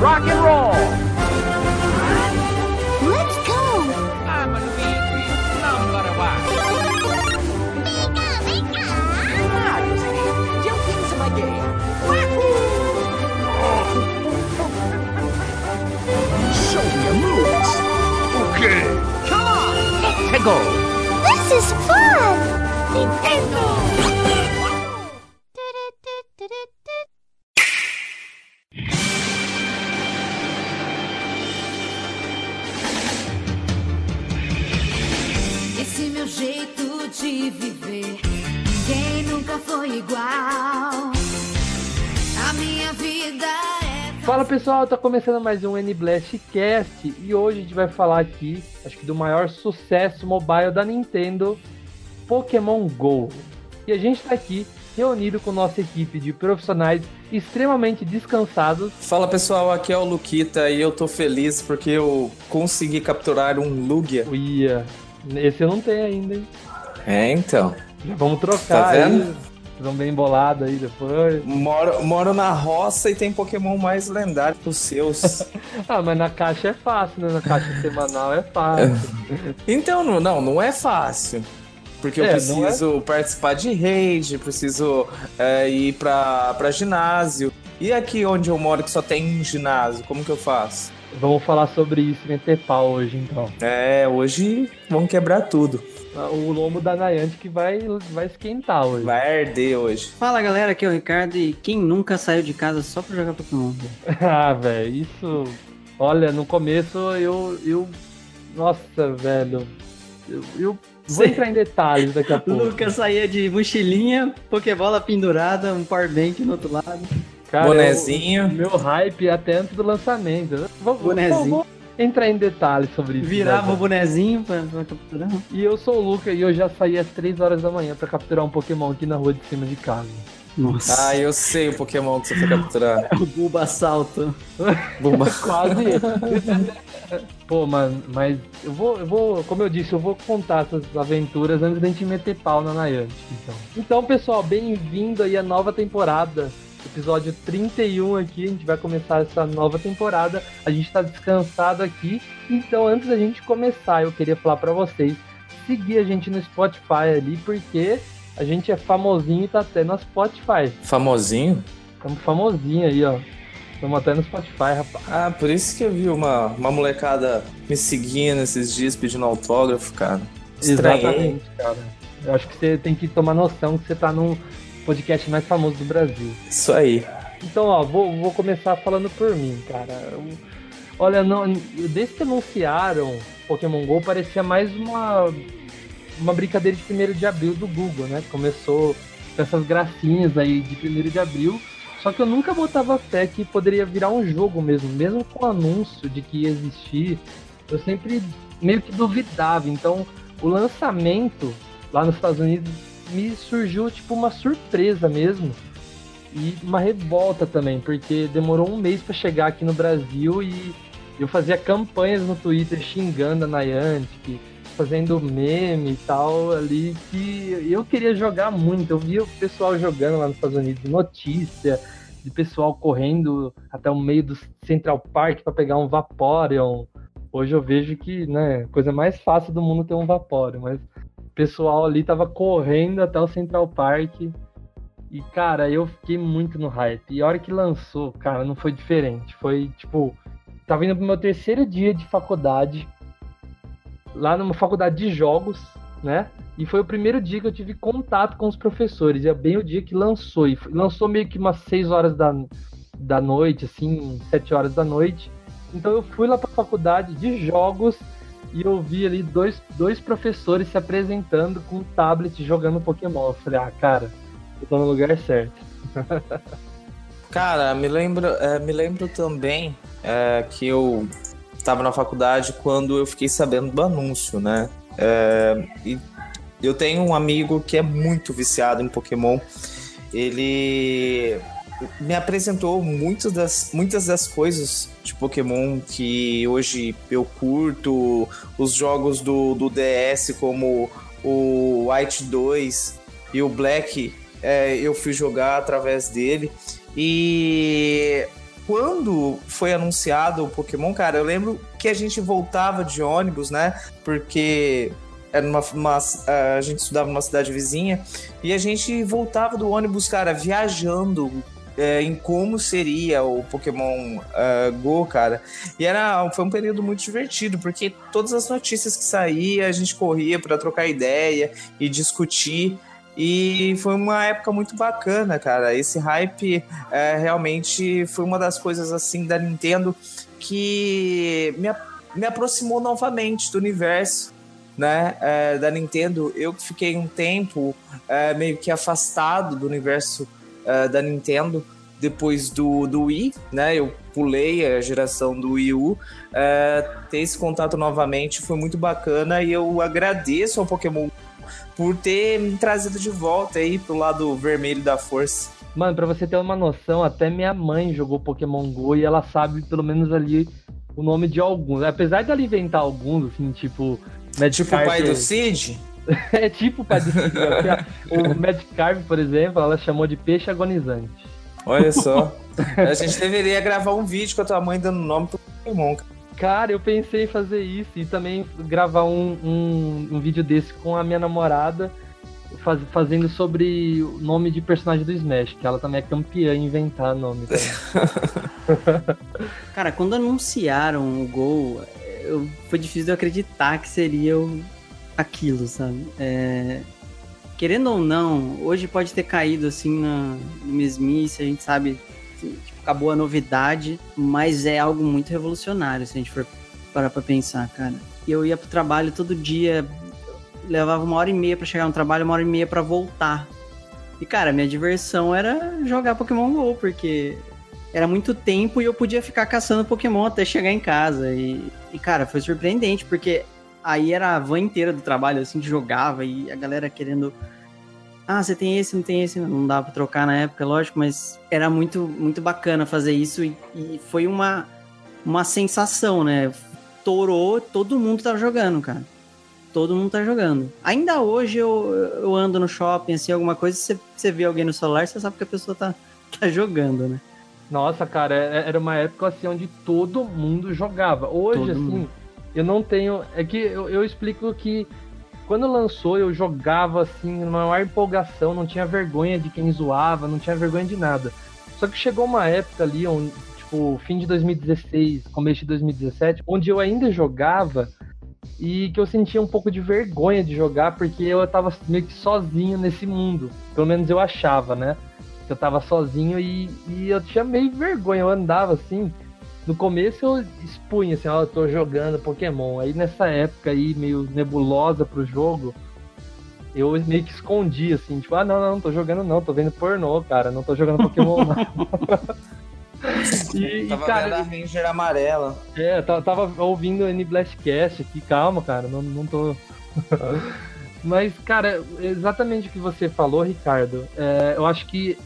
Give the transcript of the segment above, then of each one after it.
rock and roll. Let's go! I'm Luigi, number one. Mario, Luigi, jump into my game. Show me your moves. Okay. Come on, let's go. This is fun! Nintendo. Pessoal, tá começando mais um N-Blast Cast e hoje a gente vai falar aqui, acho que do maior sucesso mobile da Nintendo, Pokémon GO. E a gente tá aqui reunido com nossa equipe de profissionais extremamente descansados. Fala pessoal, aqui é o Luquita e eu tô feliz porque eu consegui capturar um Lugia. Uia, esse eu não tenho ainda, hein? É, então. Já vamos trocar Tá vendo? aí. Vamos bem bolado aí depois. Moro, moro na roça e tem Pokémon mais lendário que os seus. Ah, mas na caixa é fácil, né? Na caixa semanal é fácil. então, não, não, não é fácil. Porque eu É, não preciso participar de raid, preciso é, ir pra, pra ginásio. E aqui onde eu moro que só tem um ginásio, como que eu faço? Vamos falar sobre isso e meter pau hoje, então. É, hoje vamos quebrar tudo. O lombo da Nayante que vai, vai esquentar hoje. Vai arder hoje. Fala galera, aqui é o Ricardo e quem nunca saiu de casa só pra jogar Pokémon? Ah, velho, isso. Olha, no começo eu. eu nossa, velho. Eu, eu vou Sim. entrar em detalhes daqui a pouco. Lucas saía de mochilinha, Pokébola pendurada, um powerbank no outro lado. Cara, Bonezinho. eu- meu hype até antes do lançamento. Vou, vou- Bonezinho. vou entrar em detalhes sobre isso. Virava o né, bonezinho pra, pra capturar. E eu sou o Luca e eu já saí às 3 horas da manhã pra capturar um Pokémon aqui na rua de cima de casa. Nossa. Ah, eu sei o Pokémon que você foi capturar. o Bulbasalto. Bumba. Quase. Pô, mano, mas eu vou, eu vou, como eu disse, eu vou contar essas aventuras antes da gente meter pau na Niantic, então. Então, pessoal, bem-vindo aí à nova temporada. Episódio 31 aqui, a gente vai começar essa nova temporada. A gente tá descansado aqui. Então, antes da gente começar, eu queria falar pra vocês seguir a gente no Spotify ali, porque a gente é famosinho e tá até no Spotify. Famosinho? Estamos famosinho aí, ó. Estamos até no Spotify, rapaz. Ah, por isso que eu vi uma, uma molecada me seguindo esses dias pedindo autógrafo, cara. Estranhei. Exatamente, cara. Eu acho que você tem que tomar noção que você tá num podcast mais famoso do Brasil. Isso aí. Então, ó, vou, vou começar falando por mim, cara. Eu- olha, não, desde que anunciaram Pokémon GO, parecia mais uma, uma brincadeira de 1 de abril do Google, né? Começou com essas gracinhas aí de 1 de abril. Só que eu nunca botava fé que poderia virar um jogo mesmo, mesmo com o anúncio de que ia existir. Eu sempre meio que duvidava. Então, o lançamento lá nos Estados Unidos me surgiu tipo uma surpresa mesmo. E uma revolta também, porque demorou um mês para chegar aqui no Brasil e eu fazia campanhas no Twitter xingando a Niantic, fazendo meme e tal ali, que eu queria jogar muito. Eu via o pessoal jogando lá nos Estados Unidos, notícia de pessoal correndo até o meio do Central Park para pegar um Vaporeon. Hoje eu vejo que, né, coisa mais fácil do mundo ter um Vaporeon, mas pessoal ali tava correndo até o Central Park. E, cara, eu fiquei muito no hype. E a hora que lançou, cara, não foi diferente. Foi, tipo, tava indo pro meu terceiro dia de faculdade, lá numa faculdade de jogos, né? E foi o primeiro dia que eu tive contato com os professores. E é bem o dia que lançou. E lançou meio que umas 6 horas da, da noite, assim, 7 horas da noite. Então eu fui lá pra faculdade de jogos e eu vi ali dois, dois professores se apresentando com um tablet jogando Pokémon. Eu falei, ah, cara, eu tô no lugar certo. Cara, me lembro, é, me lembro também é, que eu estava na faculdade quando eu fiquei sabendo do anúncio, né? É, e eu tenho um amigo que é muito viciado em Pokémon. Ele me apresentou muitas das, muitas das coisas de Pokémon que hoje eu curto, os jogos do, do DS como o White 2 e o Black, é, eu fui jogar através dele. E quando foi anunciado o Pokémon, cara, eu lembro que a gente voltava de ônibus, né? Porque era uma, uma, a gente estudava numa cidade vizinha e a gente voltava do ônibus, cara, viajando é, em como seria o Pokémon uh, Go, cara. E era, foi um período muito divertido, porque todas as notícias que saía, a gente corria para trocar ideia e discutir. E foi uma época muito bacana, cara. Esse hype é, realmente foi uma das coisas assim da Nintendo que me, me aproximou novamente do universo né, é, da Nintendo. Eu fiquei um tempo meio que afastado do universo uh, da Nintendo depois do, do Wii, né? Eu pulei a geração do Wii U. Uh, ter esse contato novamente foi muito bacana e eu agradeço ao Pokémon por ter me trazido de volta aí pro lado vermelho da força. Mano, pra você ter uma noção, até minha mãe jogou Pokémon GO e ela sabe pelo menos ali o nome de alguns. Apesar de ela inventar alguns, assim, tipo. Magic tipo o pai do Cid? é tipo o Cid. o Magikarp, por exemplo, ela chamou de peixe agonizante. Olha só. a gente deveria gravar um vídeo com a tua mãe dando nome pro Pokémon. Cara, eu pensei em fazer isso e também gravar um, um, um vídeo desse com a minha namorada, faz, fazendo sobre o nome de personagem do Smash, que ela também é campeã em inventar nome. Cara, quando anunciaram o Gol, eu, foi difícil de eu acreditar que seria o, aquilo, sabe? É, querendo ou não, hoje pode ter caído assim na, no mesmice, a gente sabe, tipo, acabou a novidade, mas é algo muito revolucionário se a gente for parar pra pensar, cara. E eu ia pro trabalho todo dia, levava uma hora e meia para chegar no trabalho, uma hora e meia para voltar. E cara, minha diversão era jogar Pokémon GO, porque era muito tempo e eu podia ficar caçando Pokémon até chegar em casa. E, e cara, foi surpreendente, porque Aí era a van inteira do trabalho, assim, que jogava e a galera querendo. Ah, você tem esse, não tem esse, não dava pra trocar na época, lógico, mas era muito, muito bacana fazer isso e, e foi uma, uma sensação, né? Torou, todo mundo tá jogando, cara. Todo mundo tá jogando. Ainda hoje eu, eu ando no shopping, assim, alguma coisa, você, você vê alguém no celular, você sabe que a pessoa tá, tá jogando, né? Nossa, cara, é, era uma época assim onde todo mundo jogava. Hoje, todo assim, mundo eu não tenho. É que eu, eu explico que quando lançou eu jogava assim, numa maior empolgação, não tinha vergonha de quem zoava, não tinha vergonha de nada. Só que chegou uma época ali, onde, tipo, fim de 2016, começo de 2017, onde eu ainda jogava e que eu sentia um pouco de vergonha de jogar porque eu tava meio que sozinho nesse mundo. Pelo menos eu achava, né? Eu tava sozinho e, e eu tinha meio vergonha, eu andava assim no começo eu expunha assim, ó, eu tô jogando Pokémon. Aí nessa época aí, meio nebulosa pro jogo, eu meio que escondi, assim, tipo, ah, não, não, não tô jogando não, tô vendo pornô, cara, não tô jogando Pokémon não. e, tava e, cara, vendo a Ranger amarela. É, tava ouvindo o N-Blastcast aqui, calma, cara, não, não tô... Mas, cara, exatamente o que você falou, Ricardo, é, eu acho que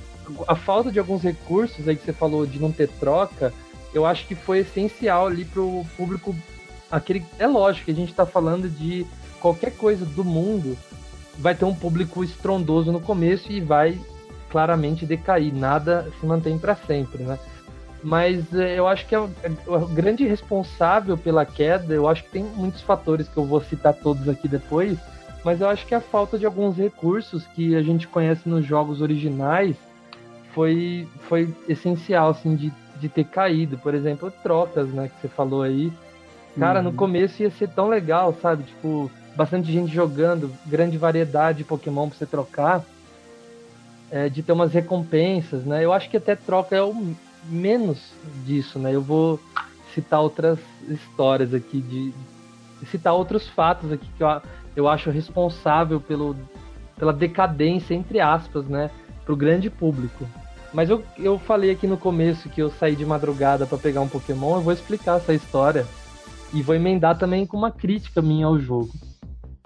a falta de alguns recursos aí que você falou de não ter troca, eu acho que foi essencial ali pro público. Aquele, é lógico que a gente está falando de qualquer coisa do mundo vai ter um público estrondoso no começo e vai claramente decair. Nada se mantém para sempre, né? Mas é, eu acho que é é o, grande responsável pela queda. Eu acho que tem muitos fatores que eu vou citar todos aqui depois. Mas eu acho que a falta de alguns recursos que a gente conhece nos jogos originais foi, foi essencial, assim, de de ter caído. Por exemplo, trocas, né, que você falou aí. Cara, uhum. no começo ia ser tão legal, sabe? Tipo, bastante gente jogando, grande variedade de Pokémon pra você trocar. É, de ter umas recompensas, né? Eu acho que até troca é o menos disso, né? Eu vou citar outras histórias aqui, de citar outros fatos aqui que eu, eu acho responsável pelo, pela decadência, entre aspas, né? Pro grande público. Mas eu, eu falei aqui no começo que eu saí de madrugada para pegar um Pokémon, eu vou explicar essa história e vou emendar também com uma crítica minha ao jogo.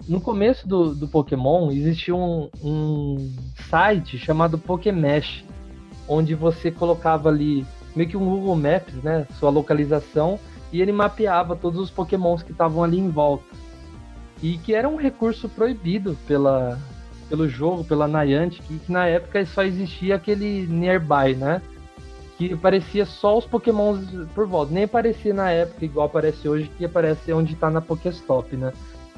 No começo do, do Pokémon existia um, um site chamado Pokémesh, onde você colocava ali meio que um Google Maps, né, sua localização, e ele mapeava todos os Pokémons que estavam ali em volta. E que era um recurso proibido pela, pelo jogo, pela Niantic, que, na época só existia aquele Nearby, né? Que aparecia só os pokémons por volta. Nem aparecia na época igual aparece hoje, que aparece onde tá na Pokéstop, né?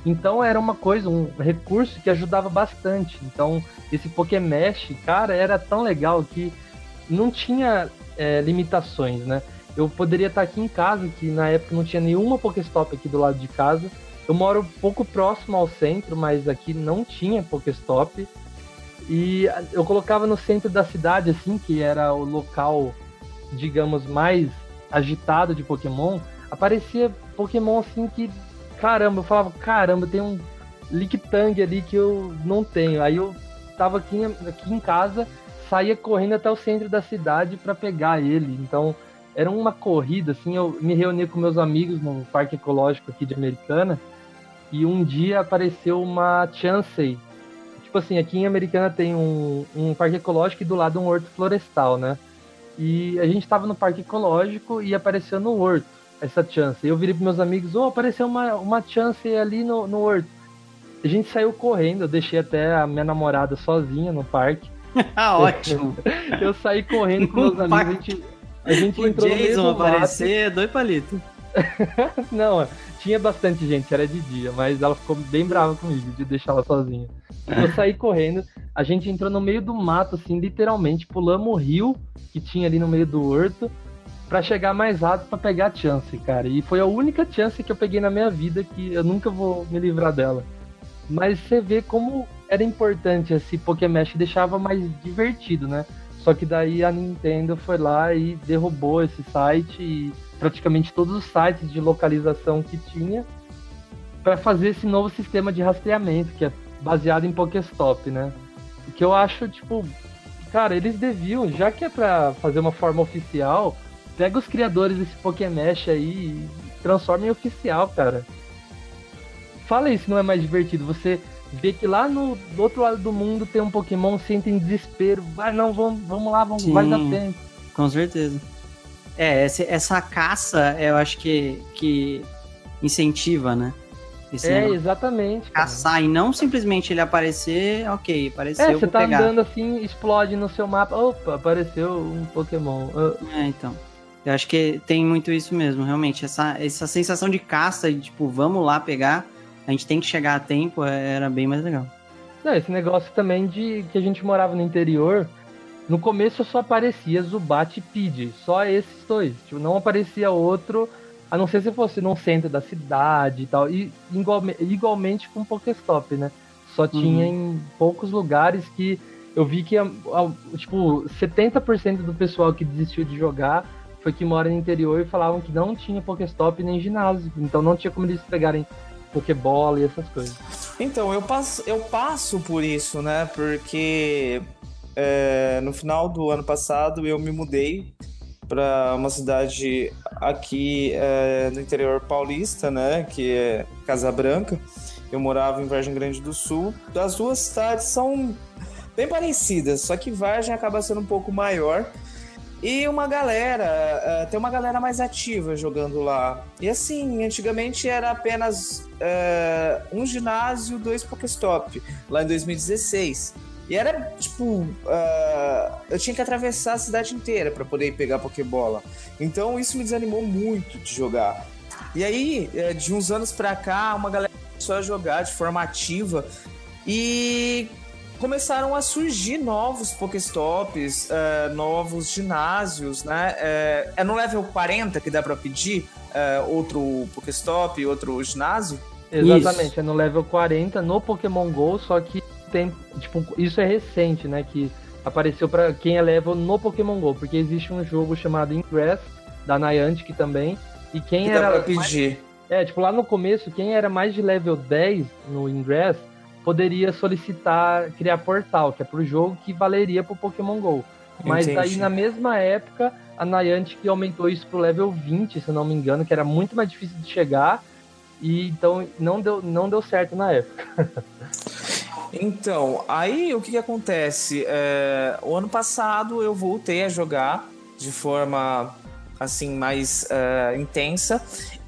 Então era uma coisa, um recurso que ajudava bastante. Então esse Pokémesh, cara, era tão legal que não tinha é, limitações, né? Eu poderia estar aqui em casa, que na época não tinha nenhuma Pokéstop aqui do lado de casa. Eu moro um pouco próximo ao centro, mas aqui não tinha Pokéstop. E eu colocava no centro da cidade, assim, que era o local, digamos, mais agitado de Pokémon. Aparecia Pokémon assim que, caramba, eu falava, caramba, tem um Lictang ali que eu não tenho. Aí eu tava aqui, aqui em casa, saía correndo até o centro da cidade para pegar ele. Então era uma corrida, assim, eu me reuni com meus amigos no parque ecológico aqui de Americana e um dia apareceu uma Chansey. Tipo assim, aqui em Americana tem um, um parque ecológico e do lado um horto florestal, né? E a gente estava no parque ecológico e apareceu no horto essa Chansey. Eu virei para meus amigos, oh, apareceu uma, uma Chansey ali no, no horto. A gente saiu correndo, eu deixei até a minha namorada sozinha no parque. ah, ótimo. eu saí correndo com meus amigos, a gente, a gente o entrou Jason no aparecer, dois palitos. Não, tinha bastante gente, era de dia, mas ela ficou bem brava comigo de deixar ela sozinha. Eu saí correndo, a gente entrou no meio do mato, assim, literalmente, pulamos o rio que tinha ali no meio do horto para chegar mais rápido para pegar a chance, cara. E foi a única chance que eu peguei na minha vida que eu nunca vou me livrar dela. Mas você vê como era importante esse Pokémesh, deixava mais divertido, né? Só que daí a Nintendo foi lá e derrubou esse site e praticamente todos os sites de localização que tinha para fazer esse novo sistema de rastreamento que é baseado em Pokéstop, né? O que eu acho, tipo, cara, eles deviam, já que é para fazer uma forma oficial, pega os criadores desse Pokémesh aí e transforma em oficial, cara. Fala isso, não é mais divertido? Você vê que lá no do outro lado do mundo tem um Pokémon, sente em desespero. Vai, não, vamos, vamos lá, vamos, Sim, vai dar tempo. Com certeza. É, essa, essa caça, eu acho que, que incentiva, né? Esse É, negócio. exatamente. cara. Caçar e não simplesmente ele aparecer, ok, apareceu, É, você tá pegar. andando assim, explode no seu mapa. Opa, apareceu um Pokémon. É, então. Eu acho que tem muito isso mesmo, realmente. Essa, essa sensação de caça, de tipo, vamos lá pegar, a gente tem que chegar a tempo, é- era bem mais legal. Não, esse negócio também de que a gente morava no interior. No começo só aparecia Zubat e Pidgey, só esses dois. Tipo, não aparecia outro, a não ser se fosse no centro da cidade e tal. E igualme- igualmente com Pokéstop, né? Só tinha em poucos lugares que eu vi que, tipo, 70% do pessoal que desistiu de jogar foi que mora no interior e falavam que não tinha Pokéstop nem ginásio. Então não tinha como eles pegarem Pokébola e essas coisas. Então, eu passo, eu passo por isso, né? Porque é, no final do ano passado eu me mudei para uma cidade aqui é, no interior paulista, né? Que é Casa Branca. Eu morava em Vargem Grande do Sul. As duas cidades são bem parecidas, só que Vargem acaba sendo um pouco maior. E uma galera, eh, tem uma galera mais ativa jogando lá. E assim, antigamente era apenas eh, um ginásio, dois Pokéstop, lá em 2016. E era tipo, eh, eu tinha que atravessar a cidade inteira para poder ir pegar Pokébola. Então isso me desanimou muito de jogar. E aí, eh, de uns anos pra cá, uma galera começou a jogar de forma ativa e começaram a surgir novos Pokéstops, eh, novos ginásios, né? Eh, é no level 40 que dá pra pedir eh, outro Pokéstop, outro ginásio? Exatamente, é no level 40 no Pokémon GO, só que tem, tipo, isso é recente, né, que apareceu pra quem é level no Pokémon GO, porque existe um jogo chamado Ingress, da Niantic também, e quem Que dá era... pra pedir. É, tipo, lá no começo, quem era mais de level 10 no Ingress, poderia solicitar criar portal, que é pro jogo que valeria pro Pokémon GO. Mas Entendi. aí, na mesma época, a Niantic aumentou isso pro level 20, se não me engano, que era muito mais difícil de chegar, e então não deu, não deu certo na época. Então, aí o que, que acontece? É, o ano passado eu voltei a jogar de forma assim mais é, intensa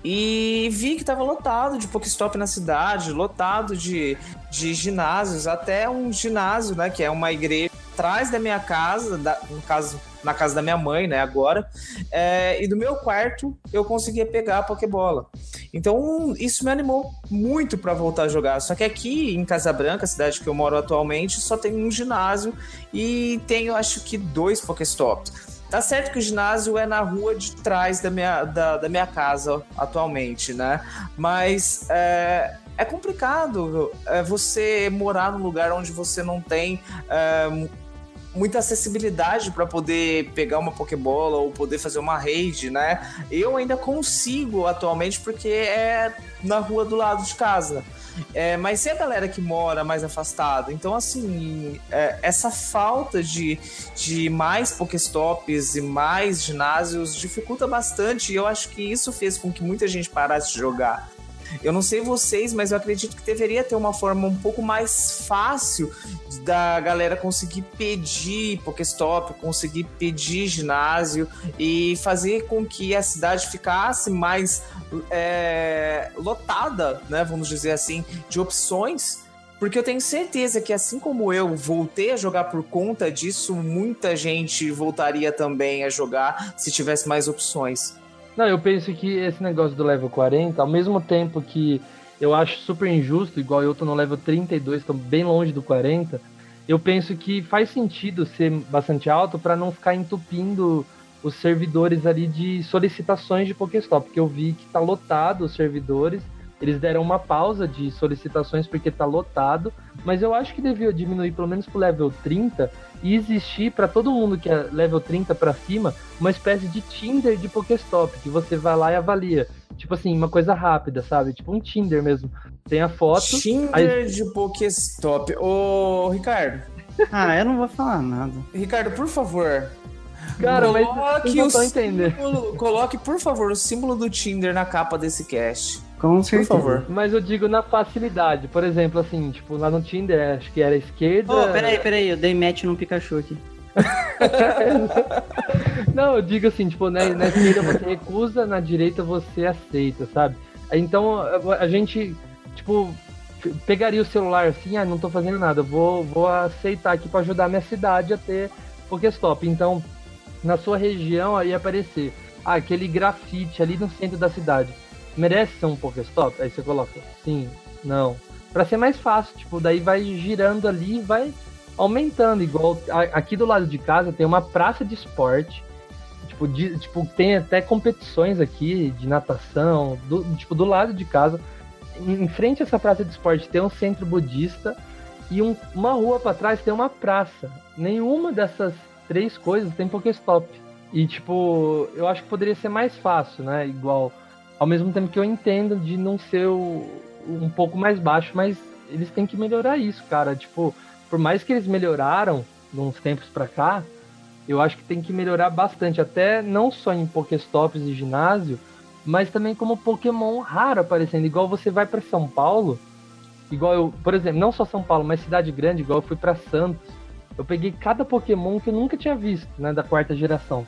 e vi que estava lotado de Pokéstop na cidade, lotado de, de ginásios, até um ginásio, né, que é uma igreja atrás da minha casa, da, no caso, na casa da minha mãe, né, agora, é, e do meu quarto eu conseguia pegar a Pokébola. Então, isso me animou muito para voltar a jogar. Só que aqui em Casabranca, a cidade que eu moro atualmente, só tem um ginásio e tenho, acho que, dois Pokéstops. Tá certo que o ginásio é na rua de trás da minha, da, da minha casa atualmente, né? Mas é, é complicado é, você morar num lugar onde você não tem é, muita acessibilidade para poder pegar uma Pokébola ou poder fazer uma raid, né? Eu ainda consigo atualmente porque é na rua do lado de casa. É, mas e a galera que mora mais afastada? Então, assim, é, essa falta de, de mais Pokéstops e mais ginásios dificulta bastante. E eu acho que isso fez com que muita gente parasse de jogar. Eu não sei vocês, mas eu acredito que deveria ter uma forma um pouco mais fácil da galera conseguir pedir Pokéstop, conseguir pedir ginásio e fazer com que a cidade ficasse mais é, lotada, né? Vamos dizer assim, de opções. Porque eu tenho certeza que, assim como eu voltei a jogar por conta disso, muita gente voltaria também a jogar se tivesse mais opções. Não, eu penso que esse negócio do level 40, ao mesmo tempo que eu acho super injusto, igual eu tô no level 32, tô bem longe do 40, eu penso que faz sentido ser bastante alto para não ficar entupindo os servidores ali de solicitações de Pokéstop, porque eu vi que tá lotado os servidores eles deram uma pausa de solicitações porque tá lotado, mas eu acho que devia diminuir pelo menos pro level 30 e existir para todo mundo que é level 30 para cima uma espécie de Tinder de Pokéstop, que você vai lá e avalia. Tipo assim, uma coisa rápida, sabe? Tipo um Tinder mesmo. Tem a foto. Tinder aí... de Pokéstop. Ô, Ricardo. Ah, eu não vou falar nada. Ricardo, por favor, Cara, coloque mas não entender. Símbolo, coloque, por favor, o símbolo do Tinder na capa desse cast. Com certeza. Por favor. Mas eu digo na facilidade. Por exemplo, assim, tipo, lá no Tinder, acho que era esquerda. Oh, peraí, peraí, eu dei match no Pikachu aqui. não, eu digo assim, tipo, na, na esquerda você recusa, na direita você aceita, sabe? Então a gente, tipo, pegaria o celular assim, ah, não tô fazendo nada, vou, vou aceitar aqui para ajudar a minha cidade a ter Pokéstop. Então, na sua região aí aparecer ah, aquele grafite ali no centro da cidade. Merece ser um Pokéstop? Aí você coloca sim, não. Para ser mais fácil, tipo, daí vai girando ali vai aumentando. Igual aqui do lado de casa tem uma praça de esporte. Tipo, de, tipo tem até competições aqui de natação. Do, tipo, do lado de casa. Em frente a essa praça de esporte tem um centro budista. E um, uma rua para trás tem uma praça. Nenhuma dessas três coisas tem Pokéstop. E, tipo, eu acho que poderia ser mais fácil, né? Igual. Ao mesmo tempo que eu entendo de não ser o, um pouco mais baixo, mas eles têm que melhorar isso, cara. Tipo, por mais que eles melhoraram uns tempos pra cá, eu acho que tem que melhorar bastante. Até não só em Pokéstops e ginásio, mas também como Pokémon raro aparecendo. Igual você vai para São Paulo, igual eu, por exemplo, não só São Paulo, mas cidade grande, igual eu fui para Santos eu peguei cada Pokémon que eu nunca tinha visto, né, da quarta geração.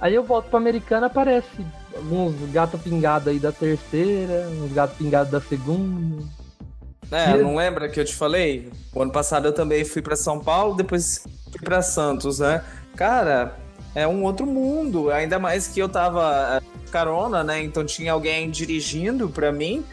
Aí eu volto pra Americana, aparece alguns gato pingado aí da terceira, uns gato pingado da segunda. É, não lembra que eu te falei? O ano passado eu também fui para São Paulo, depois fui para Santos, né? Cara, é um outro mundo, ainda mais que eu tava é, carona, né? Então tinha alguém dirigindo para mim.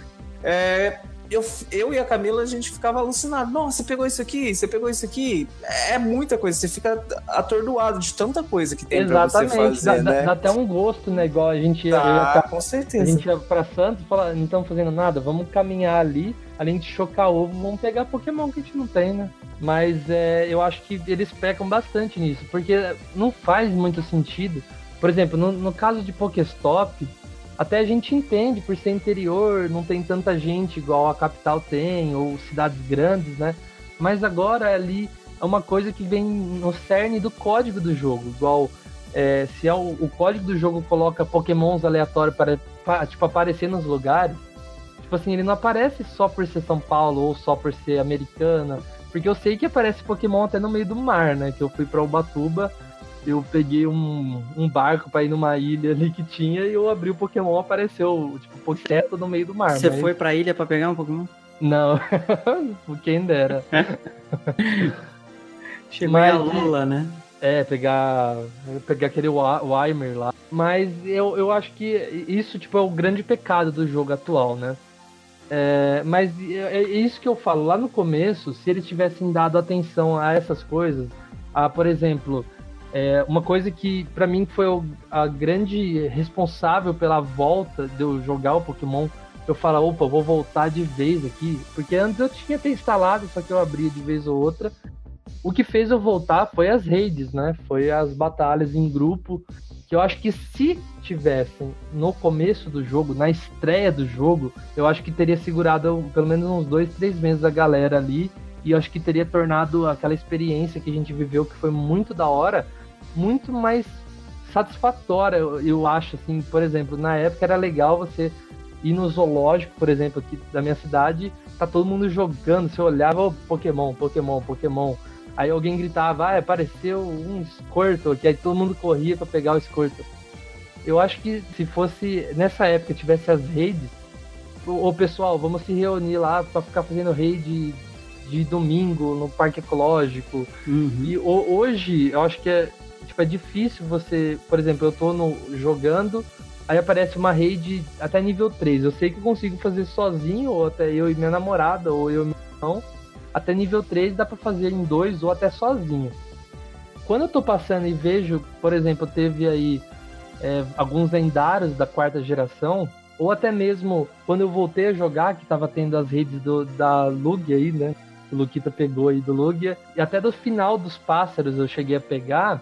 É, eu, eu e a Camila, a gente ficava alucinado. Nossa, você pegou isso aqui, você pegou isso aqui. É muita coisa, você fica atordoado de tanta coisa que tem Exatamente. pra você fazer, dá, né? Dá, até um gosto, né? Igual a gente ia, tá, com certeza. A gente ia pra Santos e fala, não estamos fazendo nada, vamos caminhar ali, além de chocar ovo, vamos pegar Pokémon que a gente não tem, né? Mas é, eu acho que eles pecam bastante nisso, porque não faz muito sentido. Por exemplo, no, no caso de Pokéstop, até a gente entende, por ser interior, não tem tanta gente igual a capital tem, ou cidades grandes, né? Mas agora ali é uma coisa que vem no cerne do código do jogo, igual é, se é o, o, código do jogo coloca pokémons aleatórios para, para tipo, aparecer nos lugares, tipo assim, ele não aparece só por ser São Paulo ou só por ser americana, porque eu sei que aparece Pokémon até no meio do mar, né? Que eu fui para Ubatuba eu peguei um, um barco para ir numa ilha ali que tinha e eu abri o Pokémon apareceu, tipo, Pokéto no meio do mar. Você mas... foi pra ilha para pegar um Pokémon? Não, quem dera. Chegou Mas- a Lula, né? É, pegar, pegar aquele Weimer lá. Mas eu, eu acho que isso tipo, é o grande pecado do jogo atual, né? É, mas é é isso que eu falo. Lá no começo, se eles tivessem dado atenção a essas coisas, a, por exemplo, é, uma coisa que pra mim foi a grande responsável pela volta de eu jogar o Pokémon, eu falo, opa, vou voltar de vez aqui, porque antes eu tinha até instalado, só que eu abria de vez ou outra. O que fez eu voltar foi as raids, né? Foi as batalhas em grupo, que eu acho que se tivessem no começo do jogo, na estreia do jogo, eu acho que teria segurado pelo menos uns dois, três meses a galera ali, e eu acho que teria tornado aquela experiência que a gente viveu, que foi muito da hora, muito mais satisfatória, eu, acho, assim, por exemplo, na época era legal você ir no zoológico, por exemplo, aqui da minha cidade, tá todo mundo jogando, você olhava, "Ô, Pokémon, Pokémon, Pokémon, aí alguém gritava, ah, apareceu um Squirtle, que aí todo mundo corria pra pegar o Squirtle. Eu acho que se fosse, nessa época, tivesse as redes, ô pessoal, vamos se reunir lá pra ficar fazendo raid de domingo no parque ecológico, Uhum. e ho- hoje, eu acho que é, tipo, é difícil você. Por exemplo, eu tô no, jogando, aí aparece uma raid até nível 3. Eu sei que eu consigo fazer sozinho, ou até eu e minha namorada, ou eu e meu irmão. Até nível 3 dá pra fazer em dois ou até sozinho. Quando eu tô passando e vejo, por exemplo, teve aí é, alguns lendários da quarta geração, ou até mesmo quando eu voltei a jogar, que tava tendo as redes do, da Lugia aí, né? o Luquita pegou aí do Lugia. E até do final dos pássaros eu cheguei a pegar.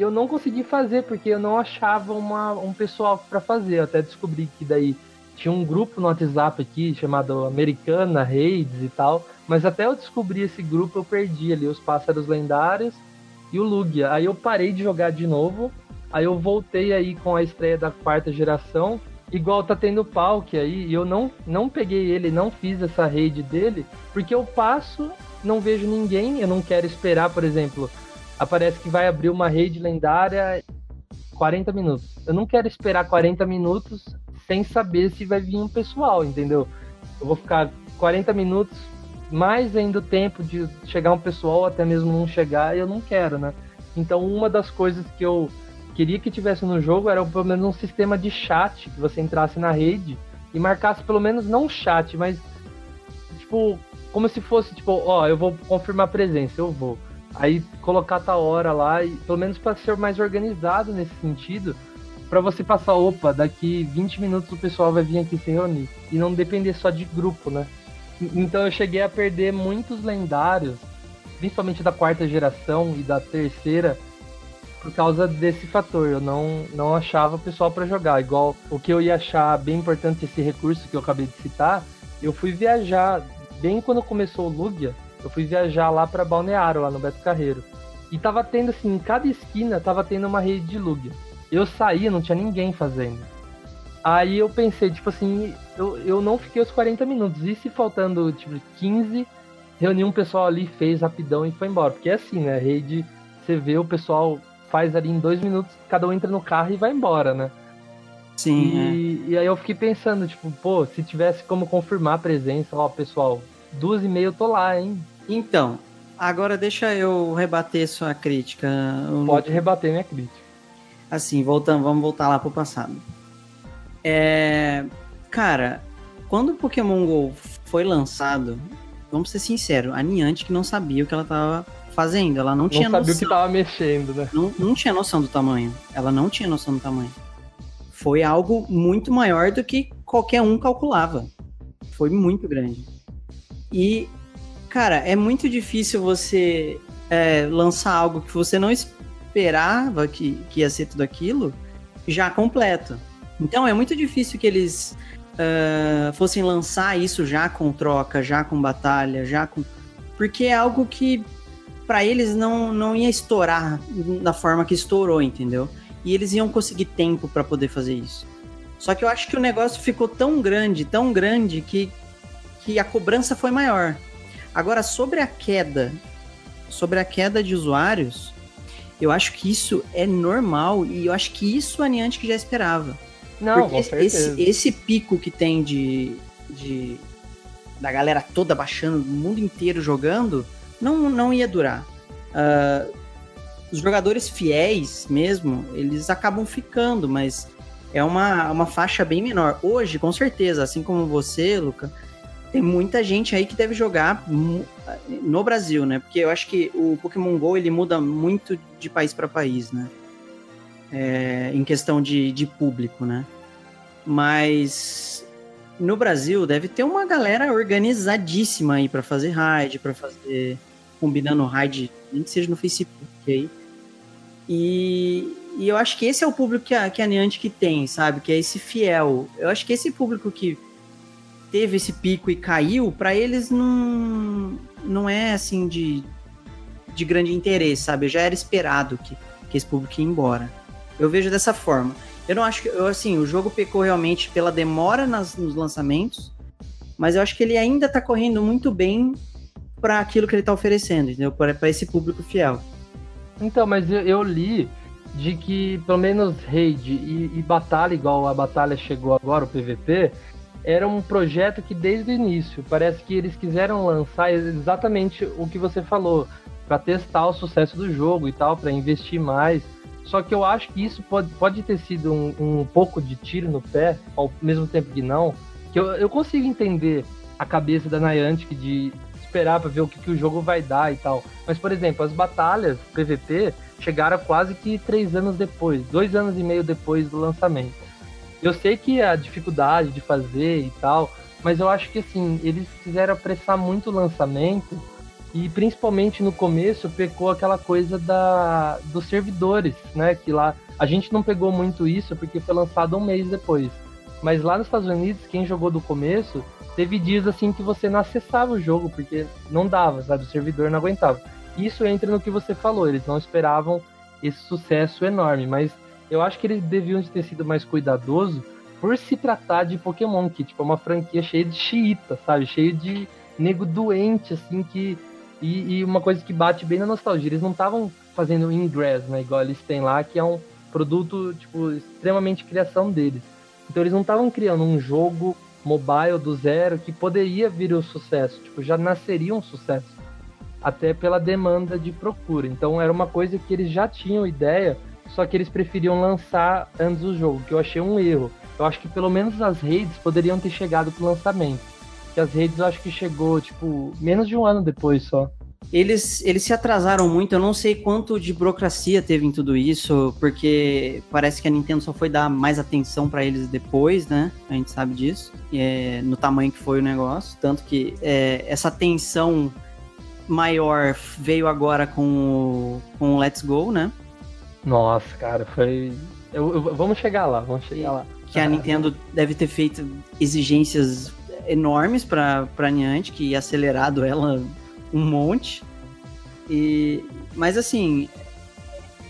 Eu não consegui fazer, porque eu não achava uma, um pessoal para fazer. Eu até descobri que daí tinha um grupo no WhatsApp aqui chamado Americana Raids e tal. Mas até eu descobrir esse grupo, eu perdi ali os pássaros lendários e o Lugia. Aí eu parei de jogar de novo. Aí eu voltei aí com a estreia da quarta geração. Igual tá tendo o Palk aí, e eu não, não peguei ele, não fiz essa raid dele, porque eu passo, não vejo ninguém, eu não quero esperar, por exemplo, aparece que vai abrir uma raid lendária 40 minutos. Eu não quero esperar 40 minutos sem saber se vai vir um pessoal, entendeu? Eu vou ficar 40 minutos, mais ainda o tempo de chegar um pessoal, até mesmo não chegar, eu não quero, né? Então, uma das coisas que eu queria que tivesse no jogo era pelo menos um sistema de chat, que você entrasse na rede e marcasse pelo menos não chat, mas tipo, como se fosse tipo, ó, eu vou confirmar a presença, eu vou. Aí colocar tal hora lá, e pelo menos para ser mais organizado nesse sentido, para você passar, opa, daqui 20 minutos o pessoal vai vir aqui se reunir. E não depender só de grupo, né? Então eu cheguei a perder muitos lendários, principalmente da quarta geração e da terceira, por causa desse fator. Eu não, não achava o pessoal para jogar. Igual o que eu ia achar bem importante esse recurso que eu acabei de citar, eu fui viajar, bem quando começou o Lugia, eu fui viajar lá para Balneário, lá no Beto Carreiro. E tava tendo assim, em cada esquina tava tendo uma rede de Lugia. Eu saía, não tinha ninguém fazendo. Aí eu pensei, tipo assim, eu, eu não fiquei os 40 minutos. E se faltando, tipo, 15, reuni um pessoal ali, fez rapidão e foi embora. Porque é assim, né? Rede, você vê o pessoal faz ali em dois minutos, cada um entra no carro e vai embora, né? Sim, é. E, e aí eu fiquei pensando, tipo, pô, se tivesse como confirmar a presença, ó, pessoal, duas e meia eu tô lá, hein? Então, agora deixa eu rebater sua crítica. Pode rebater minha crítica. Assim, voltando, vamos voltar lá pro passado. É, cara, quando o Pokémon GO foi lançado, vamos ser sinceros, a Niantic não sabia o que ela tava fazendo, ela não, Não tinha sabia o noção. que tava mexendo, né? Não, não tinha noção do tamanho. Ela não tinha noção do tamanho. Foi algo muito maior do que qualquer um calculava. Foi muito grande. E, cara, é muito difícil você é, lançar algo que você não esperava que, que ia ser tudo aquilo já completo. Então é muito difícil que eles ah, fossem lançar isso já com troca, já com batalha, já com. Porque é algo que para eles não, não ia estourar da forma que estourou, entendeu? E eles iam conseguir tempo para poder fazer isso. Só que eu acho que o negócio ficou tão grande, tão grande, que, que a cobrança foi maior. Agora, sobre a queda, sobre a queda de usuários, eu acho que isso é normal e eu acho que isso a Niantic já esperava. Não, Porque com certeza. esse, esse pico que tem de, de da galera toda baixando, o mundo inteiro jogando, não, não ia durar. uh, os jogadores fiéis mesmo, eles acabam ficando, mas é uma, uma faixa bem menor. Hoje, com certeza, assim como você, Luca, tem muita gente aí que deve jogar no Brasil, né? Porque eu acho que o Pokémon GO ele muda muito de país para país, né? É, em questão de, de público, né? Mas no Brasil deve ter uma galera organizadíssima aí para fazer raid, para fazer combinando raid, nem que seja no Facebook aí. E, e eu acho que esse é o público que a, que a Niantic tem, sabe? Que é esse fiel. Eu acho que esse público que teve esse pico e caiu, para eles não, não é assim de, de grande interesse, sabe? Já era esperado que, que esse público ia embora. Eu vejo dessa forma. Eu não acho que, eu, assim, o jogo pecou realmente pela demora nas, nos lançamentos, mas eu acho que ele ainda tá correndo muito bem para aquilo que ele tá oferecendo, entendeu? Para esse público fiel. Então, mas eu, eu, li de que pelo menos raid e, e batalha, igual a batalha chegou agora, o PVP, era um projeto que desde o início parece que eles quiseram lançar exatamente o que você falou, para testar o sucesso do jogo e tal, para investir mais. Só que eu acho que isso pode, pode ter sido um, um pouco de tiro no pé, ao mesmo tempo que não. Que eu, eu consigo entender a cabeça da Niantic de esperar para ver o que, que o jogo vai dar e tal. Mas, por exemplo, as batalhas PVP chegaram quase que três anos depois, dois anos e meio depois do lançamento. Eu sei que a dificuldade de fazer e tal, mas eu acho que assim, eles quiseram apressar muito o lançamento e principalmente no começo pecou aquela coisa da dos servidores, né? Que lá a gente não pegou muito isso porque foi lançado um mês depois. Mas lá nos Estados Unidos, quem jogou do começo, teve dias assim que você não acessava o jogo porque não dava, sabe? O servidor não aguentava. Isso entra no que você falou, eles não esperavam esse sucesso enorme, mas eu acho que eles deviam ter sido mais cuidadosos por se tratar de Pokémon, que tipo, é uma franquia cheia de xiita, sabe? Cheio de nego doente, assim, que. E, e uma coisa que bate bem na nostalgia. Eles não estavam fazendo Ingress, né? Igual eles têm lá, que é um produto, tipo, extremamente criação deles. Então eles não estavam criando um jogo mobile do zero que poderia vir o sucesso. Tipo, já nasceria um sucesso. Até pela demanda de procura. Então era uma coisa que eles já tinham ideia só que eles preferiam lançar antes do jogo, que eu achei um erro. Eu acho que pelo menos as redes poderiam ter chegado pro lançamento. Que as redes eu acho que chegou, tipo, menos de um ano depois só. Eles, eles se atrasaram muito, eu não sei quanto de burocracia teve em tudo isso, porque parece que a Nintendo só foi dar mais atenção para eles depois, né? A gente sabe disso, é, no tamanho que foi o negócio. Tanto que é, essa atenção maior veio agora com o, com o Let's Go, né? Nossa, cara, foi. Eu, eu, vamos chegar lá, vamos chegar lá. Que a Nintendo deve ter feito exigências enormes para para Niantic e acelerado ela um monte. E mas assim,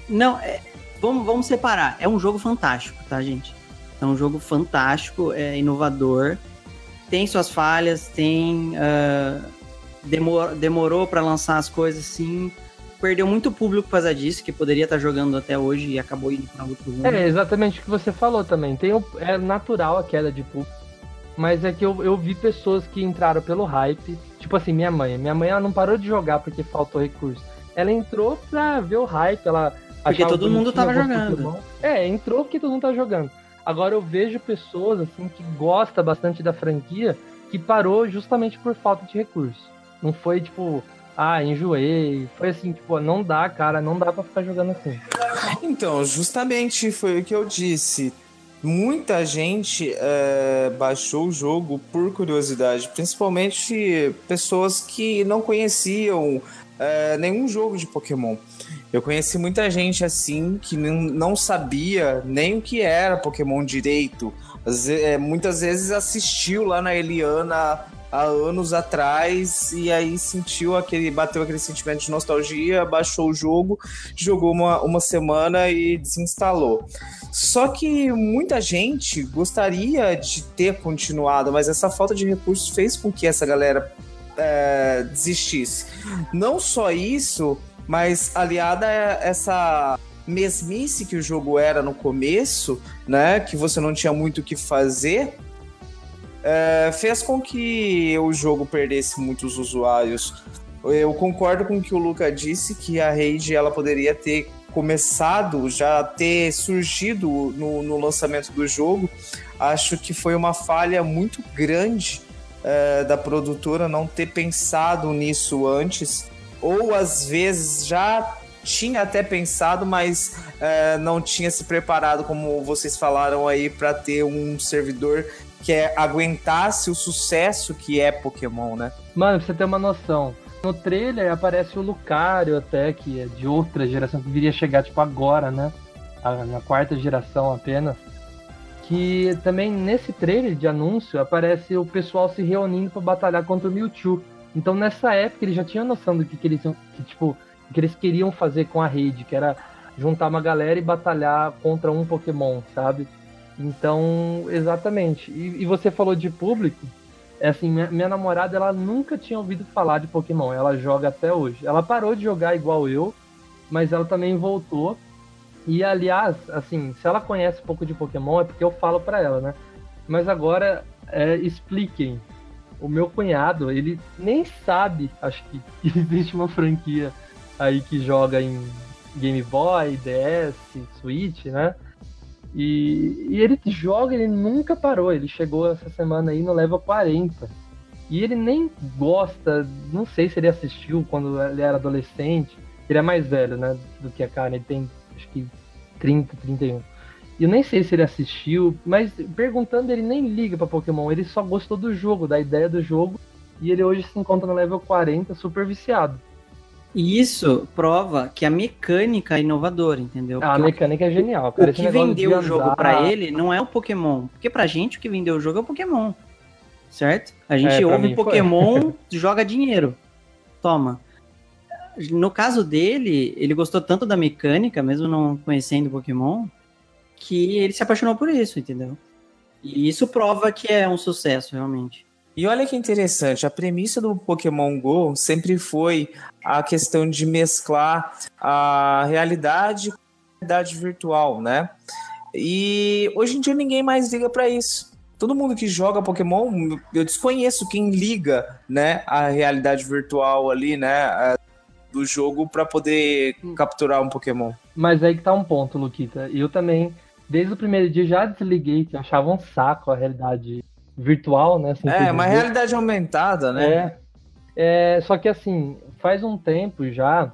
não, é, vamos vamos separar. É um jogo fantástico, tá, gente? É um jogo fantástico, é inovador, tem suas falhas, tem uh, demor, demorou para lançar as coisas, sim perdeu muito público por causa disso, que poderia estar jogando até hoje e acabou indo para outro rumo. É, exatamente o que você falou também. Tem o, é natural a queda de público, mas é que eu, eu vi pessoas que entraram pelo hype, tipo assim, minha mãe. Minha mãe ela não parou de jogar porque faltou recurso. Ela entrou pra ver o hype, ela Porque todo mundo tava jogando. É, entrou porque todo mundo tava jogando. Agora eu vejo pessoas assim que gosta bastante da franquia que parou justamente por falta de recurso. Não foi tipo, ah, enjoei. Foi assim, tipo, não dá, cara, não dá para ficar jogando assim. Então, justamente foi o que eu disse. Muita gente é, baixou o jogo por curiosidade, principalmente pessoas que não conheciam é, nenhum jogo de Pokémon. Eu conheci muita gente assim que não sabia nem o que era Pokémon direito. É, muitas vezes assistiu lá na Eliana há anos atrás e aí sentiu aquele, bateu aquele sentimento de nostalgia, baixou o jogo, jogou uma, uma semana e desinstalou. Só que muita gente gostaria de ter continuado, mas essa falta de recursos fez com que essa galera é, desistisse. Não só isso, mas aliada a essa mesmice que o jogo era no começo, né, que você não tinha muito o que fazer, é, fez com que o jogo perdesse muitos usuários. eu concordo com o que o Luca disse, que a Raid ela poderia ter começado, já ter surgido no, no lançamento do jogo. Acho que foi uma falha muito grande é, da produtora não ter pensado nisso antes, ou às vezes já tinha até pensado, mas é, não tinha se preparado, como vocês falaram aí, para ter um servidor que é, aguentasse o sucesso que é Pokémon, né? Mano, pra você ter uma noção, no trailer aparece o Lucario até, que é de outra geração, que viria chegar tipo agora, né? Na quarta geração apenas. Que também nesse trailer de anúncio aparece o pessoal se reunindo para batalhar contra o Mewtwo. Então nessa época eles já tinham noção do que, que eles que, tipo, que eles queriam fazer com a rede, que era juntar uma galera e batalhar contra um Pokémon, sabe? Então, exatamente. E, e você falou de público. É assim, minha, minha, namorada ela nunca tinha ouvido falar de Pokémon. Ela joga até hoje. Ela parou de jogar igual eu, mas ela também voltou. E aliás, assim, se ela conhece um pouco de Pokémon é porque eu falo para ela, né? Mas agora é, expliquem. O meu cunhado, ele nem sabe, acho que, que existe uma franquia aí que joga em Game Boy, DS, Switch, né? E, e, ele joga, ele nunca parou. Ele chegou essa semana aí no level 40. E ele nem gosta, não sei se ele assistiu quando ele era adolescente. Ele é mais velho, né, do que a Karen. Ele tem, acho que, 30, 31. E eu nem sei se ele assistiu, mas perguntando, ele nem liga para Pokémon. Ele só gostou do jogo, da ideia do jogo. E ele hoje se encontra no level 40, super viciado. E isso prova que a mecânica é inovadora, entendeu? Ah, a mecânica é genial, cara. O que vendeu o jogo para ele não é o Pokémon. Porque pra gente o que vendeu o jogo é o Pokémon. Certo? A gente é, ouve Pokémon, joga dinheiro. Toma. No caso dele, ele gostou tanto da mecânica, mesmo não conhecendo Pokémon, que ele se apaixonou por isso, entendeu? E isso prova que é um sucesso, realmente. E olha que interessante, a premissa do Pokémon Go sempre foi a questão de mesclar a realidade com a realidade virtual, né? E hoje em dia ninguém mais liga para isso. Todo mundo que joga Pokémon, eu desconheço quem liga, né, a realidade virtual ali, né, do jogo para poder capturar um Pokémon. Mas aí que tá um ponto, Luquita. Eu também, desde o primeiro dia, já desliguei, que achava um saco a realidade virtual, né? Assim, é, uma realidade aumentada, né? É, é, só que assim, faz um tempo já,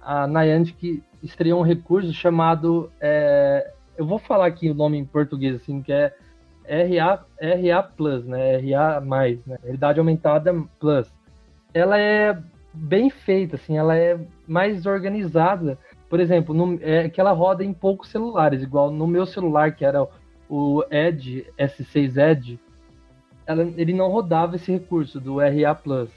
a Niantic estreou um recurso chamado, é, eu vou falar aqui o nome em português, assim, que é RA, RA Plus, né? RA+, né? Realidade Aumentada Plus. Ela é bem feita, assim, ela é mais organizada. Por exemplo, no, é que ela roda em poucos celulares, igual no meu celular, que era o Edge, S6 Edge, ela, ele não rodava esse recurso do RA Plus.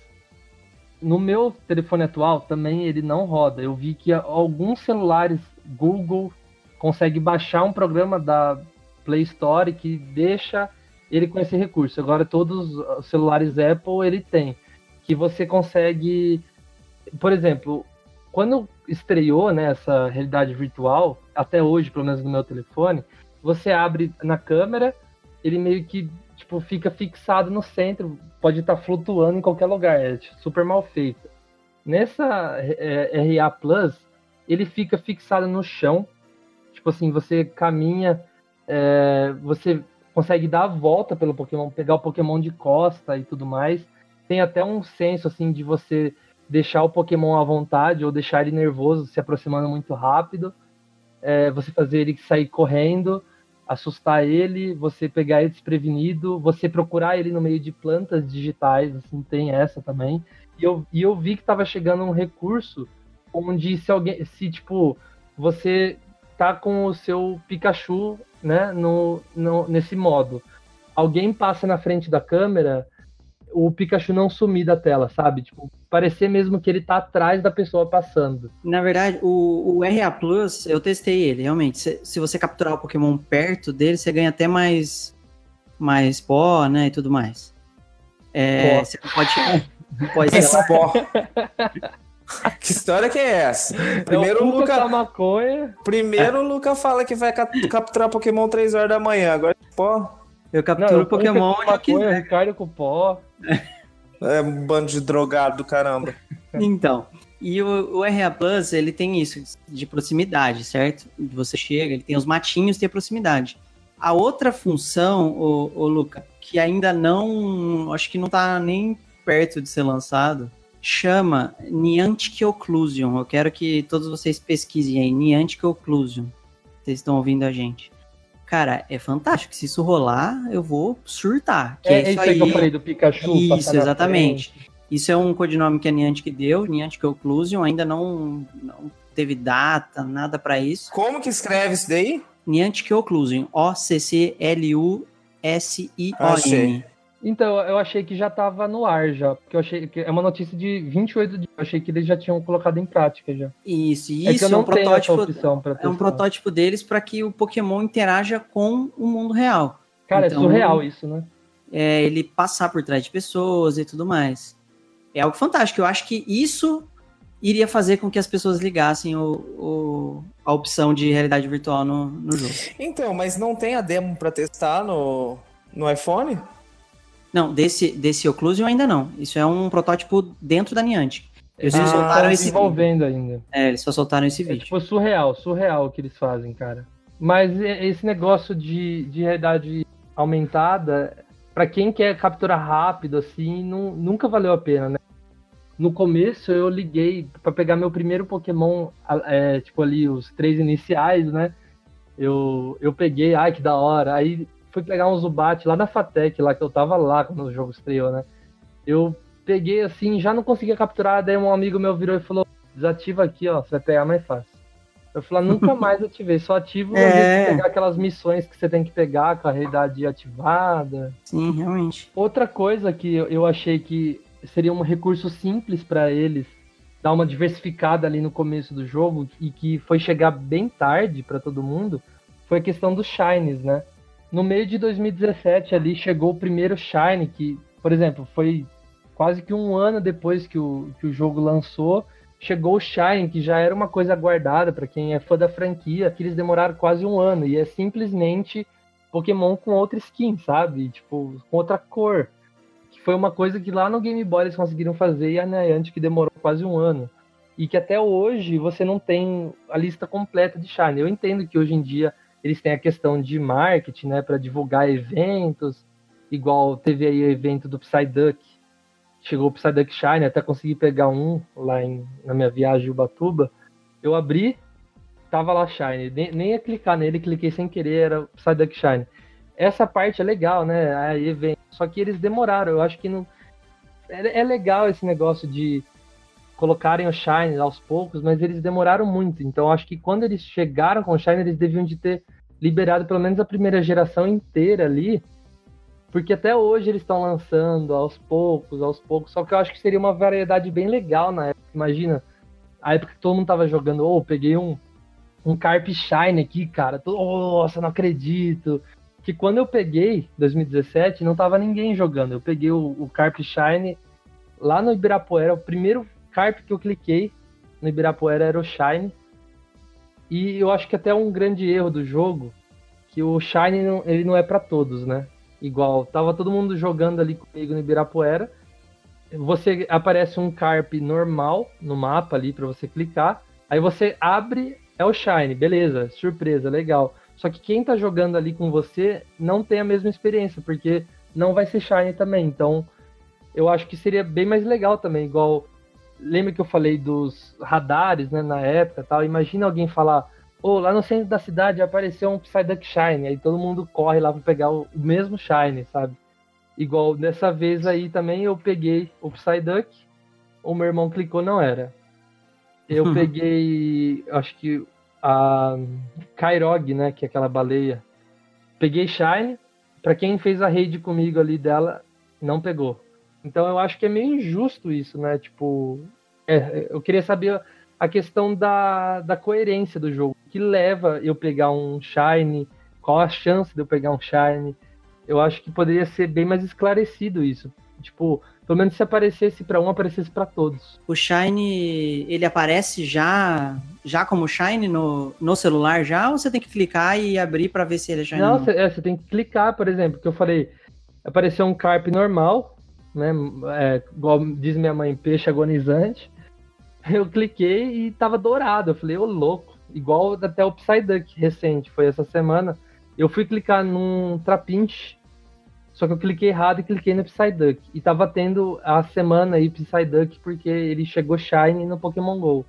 No meu telefone atual também ele não roda. Eu vi que alguns celulares Google consegue baixar um programa da Play Store que deixa ele com esse recurso. Agora todos os celulares Apple ele tem, que você consegue, por exemplo, quando estreou né, realidade virtual, até hoje, pelo menos no meu telefone, você abre na câmera, ele meio que tipo, fica fixado no centro, pode estar tá flutuando em qualquer lugar, é super mal feito. Nessa é, RA Plus, ele fica fixado no chão, tipo assim, você caminha, é, você consegue dar a volta pelo Pokémon, pegar o Pokémon de costa e tudo mais. Tem até um senso assim de você deixar o Pokémon à vontade ou deixar ele nervoso, se aproximando muito rápido. É, você fazer ele sair correndo assustar ele, você pegar ele desprevenido, você procurar ele no meio de plantas digitais, assim, tem essa também. E eu, e eu vi que estava chegando um recurso onde se alguém, se tipo, você tá com o seu Pikachu, né, no, no, nesse modo. Alguém passa na frente da câmera, o Pikachu não sumir da tela, sabe? Tipo, parecer mesmo que ele tá atrás da pessoa passando. Na verdade, o, o RA Plus, eu testei ele, realmente. Se, se, você capturar o Pokémon perto dele, você ganha até mais, mais pó, né, e tudo mais. É, você pode... pode ser pó. Que história que é essa? Primeiro o Luca. Maconha. Primeiro o Luca fala que vai capturar Pokémon 3 horas da manhã. Agora, pó. Eu capturo Não, eu Pokémon onde eu quiser. Ricardo com pó. É um bando de drogado do caramba. Então, e o, o RA Plus, ele tem isso, de proximidade, certo? Você chega, ele tem os matinhos, tem a proximidade. A outra função, o, o Luca, que ainda não, acho que não tá nem perto de ser lançado, chama Niantic Occlusion. Eu quero que todos vocês pesquisem aí, Niantic Occlusion. Vocês estão ouvindo a gente. Cara, é fantástico. Se isso rolar, eu vou surtar. Que É, é, isso aí que eu falei do Pikachu. Isso, exatamente. Isso é um codinome que a Niantic deu, Niantic Occlusion, ainda não, não teve data, nada pra isso. Como que escreve isso daí? Niantic Occlusion, O-C-C-L-U-S-I-O-N. Então, eu achei que já tava no ar já. Porque eu achei que é uma notícia de 28 dias. Eu achei que eles já tinham colocado em prática já. Isso, e é isso é, um protótipo, opção pra é um protótipo deles para que o Pokémon interaja com o mundo real. Cara, Então- é surreal isso, né? É, ele passar por trás de pessoas e tudo mais. É algo fantástico. Eu acho que isso iria fazer com que as pessoas ligassem o, o- a opção de realidade virtual no, no jogo. Então, mas não tem a demo pra testar no, no iPhone? Não, desse, desse Occlusion ainda não. Isso é um protótipo dentro da Niantic. Eles só Eles soltaram estão esse vídeo. desenvolvendo ainda. É, eles só soltaram esse É vídeo. tipo surreal, surreal o que eles fazem, cara. Mas esse negócio de, de realidade aumentada, pra quem quer capturar rápido, assim, nu- nunca valeu a pena, né? No começo eu liguei pra pegar meu primeiro Pokémon, é, tipo ali, os três iniciais, né? Eu, eu peguei, ai que da hora. Aí fui pegar um Zubat lá na Fatec, lá que eu tava lá quando o jogo estreou, né? Eu peguei assim, já não conseguia capturar, daí um amigo meu virou e falou: desativa aqui, ó, você vai pegar mais fácil. Eu falei, nunca mais ativei, só ativo É. pegar aquelas missões que você tem que pegar com a realidade ativada. Sim, realmente. Outra coisa que eu- eu achei que seria um recurso simples para eles dar uma diversificada ali no começo do jogo e que foi chegar bem tarde para todo mundo foi a questão dos shines, né? No meio de 2017 ali chegou o primeiro shine que, por exemplo, foi quase que um ano depois que o, que o jogo lançou, chegou o shine que já era uma coisa aguardada para quem é fã da franquia, que eles demoraram quase um ano e é simplesmente Pokémon com outra skin, sabe? Tipo, com outra cor. Que foi uma coisa que lá no Game Boy eles conseguiram fazer e a Niantic demorou quase um ano. E que até hoje você não tem a lista completa de Shine. Eu entendo que hoje em dia eles têm a questão de marketing, né, para divulgar eventos, igual teve aí o evento do Psyduck. Chegou o Psyduck Shine, até consegui pegar um lá em, na minha viagem em Ubatuba. Eu abri, tava lá Shine. Nem, nem ia clicar nele, cliquei sem querer, era o Psyduck Shine. Essa parte é legal, né? Aí evento. Só que eles demoraram. Eu acho que não. É, é legal esse negócio de colocarem o Shine aos poucos, mas eles demoraram muito. Então acho que quando eles chegaram com o Shine, eles deviam de ter liberado pelo menos a primeira geração inteira ali. Porque até hoje eles estão lançando aos poucos, aos poucos. Só que eu acho que seria uma variedade bem legal na época. Imagina, a época que todo mundo tava jogando, ô, peguei um, um Carp Shine aqui, cara. Tô- Nossa, não acredito. Que quando eu peguei, 2017, não tava ninguém jogando. Eu peguei o, o Carp Shine lá no Ibirapuera. O primeiro Carp que eu cliquei no Ibirapuera era o Shine. E eu acho que até um grande erro do jogo, que o Shine não, ele não é para todos, né? Igual, tava todo mundo jogando ali comigo no Ibirapuera. Você aparece um Carp normal no mapa ali para você clicar. Aí você abre, é o Shine, beleza, surpresa, legal. Só que quem tá jogando ali com você não tem a mesma experiência, porque não vai ser Shine também. Então, eu acho que seria bem mais legal também, igual lembra que eu falei dos radares, né, na época, e tal. Imagina alguém falar: "Ô, lá no centro da cidade apareceu um Psyduck Shine". Aí todo mundo corre lá para pegar o, mesmo Shine, sabe? Igual dessa vez aí também eu peguei o Psyduck, o meu irmão clicou, não era. Eu peguei, acho que a Kairog, né, que é aquela baleia. Peguei Shine, pra quem fez a raid comigo ali dela, não pegou. Então eu acho que é meio injusto isso, né? Tipo, é, eu queria saber a questão da, da coerência do jogo. O Que leva eu pegar um Shine? Qual a chance de eu pegar um Shine? Eu acho que poderia ser bem mais esclarecido isso. Tipo, pelo menos se aparecesse pra um, aparecesse pra todos. O Shine, ele aparece já já como Shine no, no celular já ou você tem que clicar e abrir pra ver se ele é Shine? Não, você é, tem que clicar, por exemplo, que eu falei, apareceu um Carp normal, né? É, igual diz minha mãe, peixe agonizante. Eu cliquei e tava dourado. Eu falei, ô louco. Igual até o Psyduck recente, foi essa semana. Eu fui clicar num Trapinch, só que eu cliquei errado e cliquei no Psyduck. E tava tendo a semana aí Psyduck porque ele chegou Shine no Pokémon GO.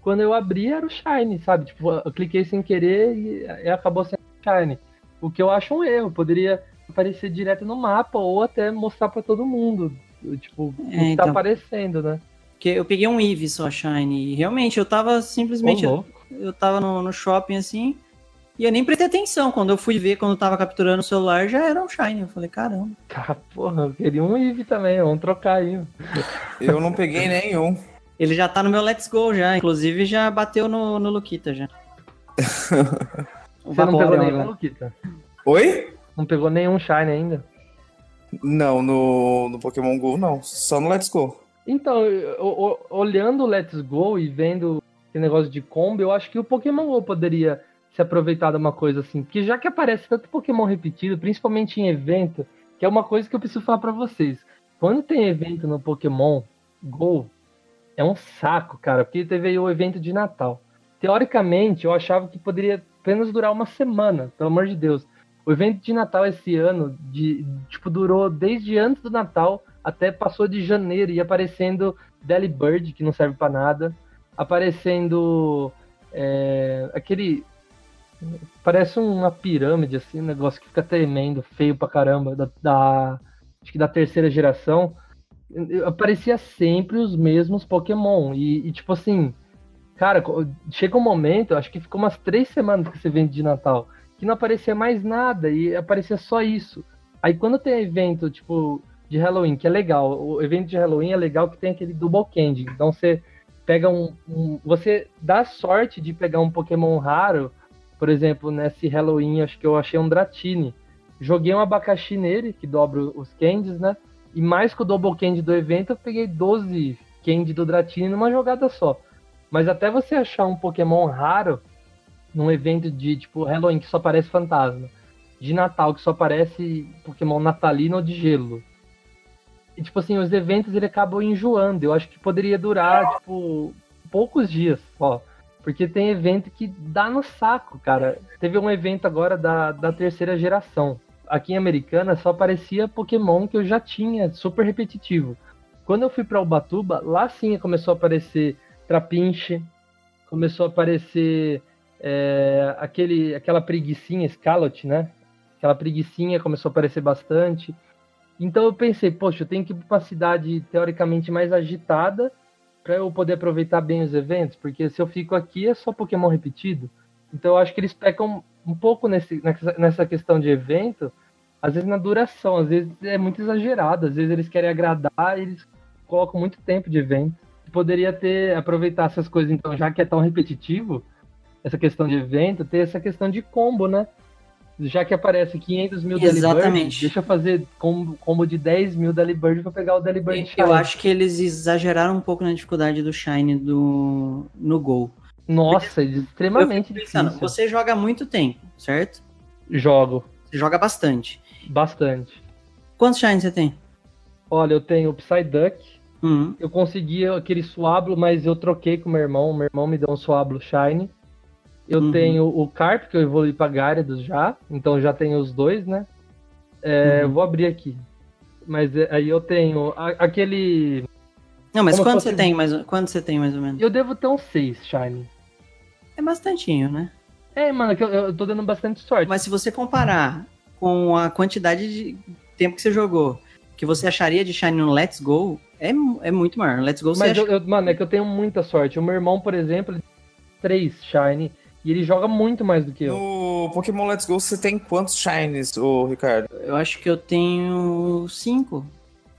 Quando eu abri era o Shine, sabe? Tipo, eu cliquei sem querer e, acabou sendo Shine. O que eu acho um erro. Poderia aparecer direto no mapa ou até mostrar para todo mundo. Tipo, o que então. tá aparecendo, né? Porque eu peguei um Eevee só, Shine. E realmente, eu tava simplesmente. Eu, tava no, no shopping assim. E eu nem prestei atenção. Quando eu fui ver, quando eu tava capturando o celular, já era um Shine. Eu falei, caramba. Cara, porra, eu queria um Eevee também, vamos trocar aí. Eu não peguei nenhum. Ele já tá no meu Let's Go já. Inclusive, já bateu no, no Luquita já. O Você não pegou nenhum. Luquita? Oi? Não pegou nenhum Shine ainda? Não, no, no Pokémon GO não. Só no Let's Go. Então, olhando o Let's Go e vendo esse negócio de combo, eu acho que o Pokémon GO poderia se aproveitar de uma coisa assim. Porque já que aparece tanto Pokémon repetido, principalmente em evento, que é uma coisa que eu preciso falar pra vocês. Quando tem evento no Pokémon GO, é um saco, cara, porque teve o evento de Natal. Teoricamente, eu achava que poderia apenas durar uma semana, pelo amor de Deus. O evento de Natal esse ano, de, tipo, durou desde antes do Natal até passou de janeiro e aparecendo Delibird, que não serve pra nada, aparecendo é, aquele. Parece uma pirâmide, assim, um negócio que fica tremendo, feio pra caramba, da, da- acho que da terceira geração. Aparecia sempre os mesmos Pokémon. E, e, tipo assim, cara, chega um momento, acho que ficou umas três semanas que esse evento de Natal, que não aparecia mais nada e aparecia só isso. Aí quando tem evento, tipo, de Halloween, que é legal, o evento de Halloween é legal que tem aquele double candy. Então você pega um, um- Você dá sorte de pegar um Pokémon raro, por exemplo, nesse Halloween, acho que eu achei um Dratini. Joguei um abacaxi nele, que dobra os candies, né? E mais que o double candy do evento, eu peguei 12 candy do Dratini numa jogada só. Mas até você achar um Pokémon raro num evento de tipo Halloween que só aparece fantasma, de Natal que só aparece Pokémon natalino ou de gelo. E tipo assim, os eventos ele acabam enjoando. Eu acho que poderia durar tipo poucos dias só. Porque tem evento que dá no saco, cara. Teve um evento agora da, da terceira geração. Aqui em Americana só aparecia Pokémon que eu já tinha, super repetitivo. Quando eu fui pra Ubatuba, lá sim começou a aparecer Trapinche, começou a aparecer é, aquele, aquela preguiçinha, Scalot, né? Aquela preguiçinha começou a aparecer bastante. Então eu pensei, poxa, eu tenho que ir para uma cidade teoricamente mais agitada para eu poder aproveitar bem os eventos, porque se eu fico aqui é só Pokémon repetido. Então eu acho que eles pecam um pouco nesse, nessa, questão de evento, às vezes na duração, às vezes é muito exagerado, às vezes eles querem agradar, eles colocam muito tempo de evento. Poderia ter aproveitar essas coisas, então, já que é tão repetitivo, essa questão de evento, ter essa questão de combo, né? Já que aparece 500 mil Delibird, deixa eu fazer combo, combo de 10 mil Delibird pra pegar o Delibird Eu Shine. acho que eles exageraram um pouco na dificuldade do Shine do, no Gol. Nossa, é Eu extremamente pensando, difícil. você joga muito tempo, certo? Jogo Você joga bastante. bastante. Quantos Shine você tem? Olha, eu tenho o Psyduck, Uhum. eu consegui aquele Suablo, mas eu troquei com meu irmão, meu irmão me deu um Suablo Shine. Eu Uhum. tenho o Carp, que eu evolui pra Gyarados já, então já tenho os dois, né? É, Uhum. Vou abrir aqui. Mas é, aí eu tenho a- aquele... Não, mas Como quanto você tem mais quanto você tem mais ou menos? Eu devo ter uns seis Shine. É bastantinho, né? É, mano, é que eu, eu tô dando bastante sorte. Mas se você comparar com a quantidade de tempo que você jogou, que você acharia de Shine no Let's Go, é, é muito maior. No Let's Go você Mas, acha... eu, mano, é que eu tenho muita sorte. O meu irmão, por exemplo, ele tem três Shine. E ele joga muito mais do que eu. No Pokémon Let's Go você tem quantos Shines, ô Ricardo? Eu acho que eu tenho cinco.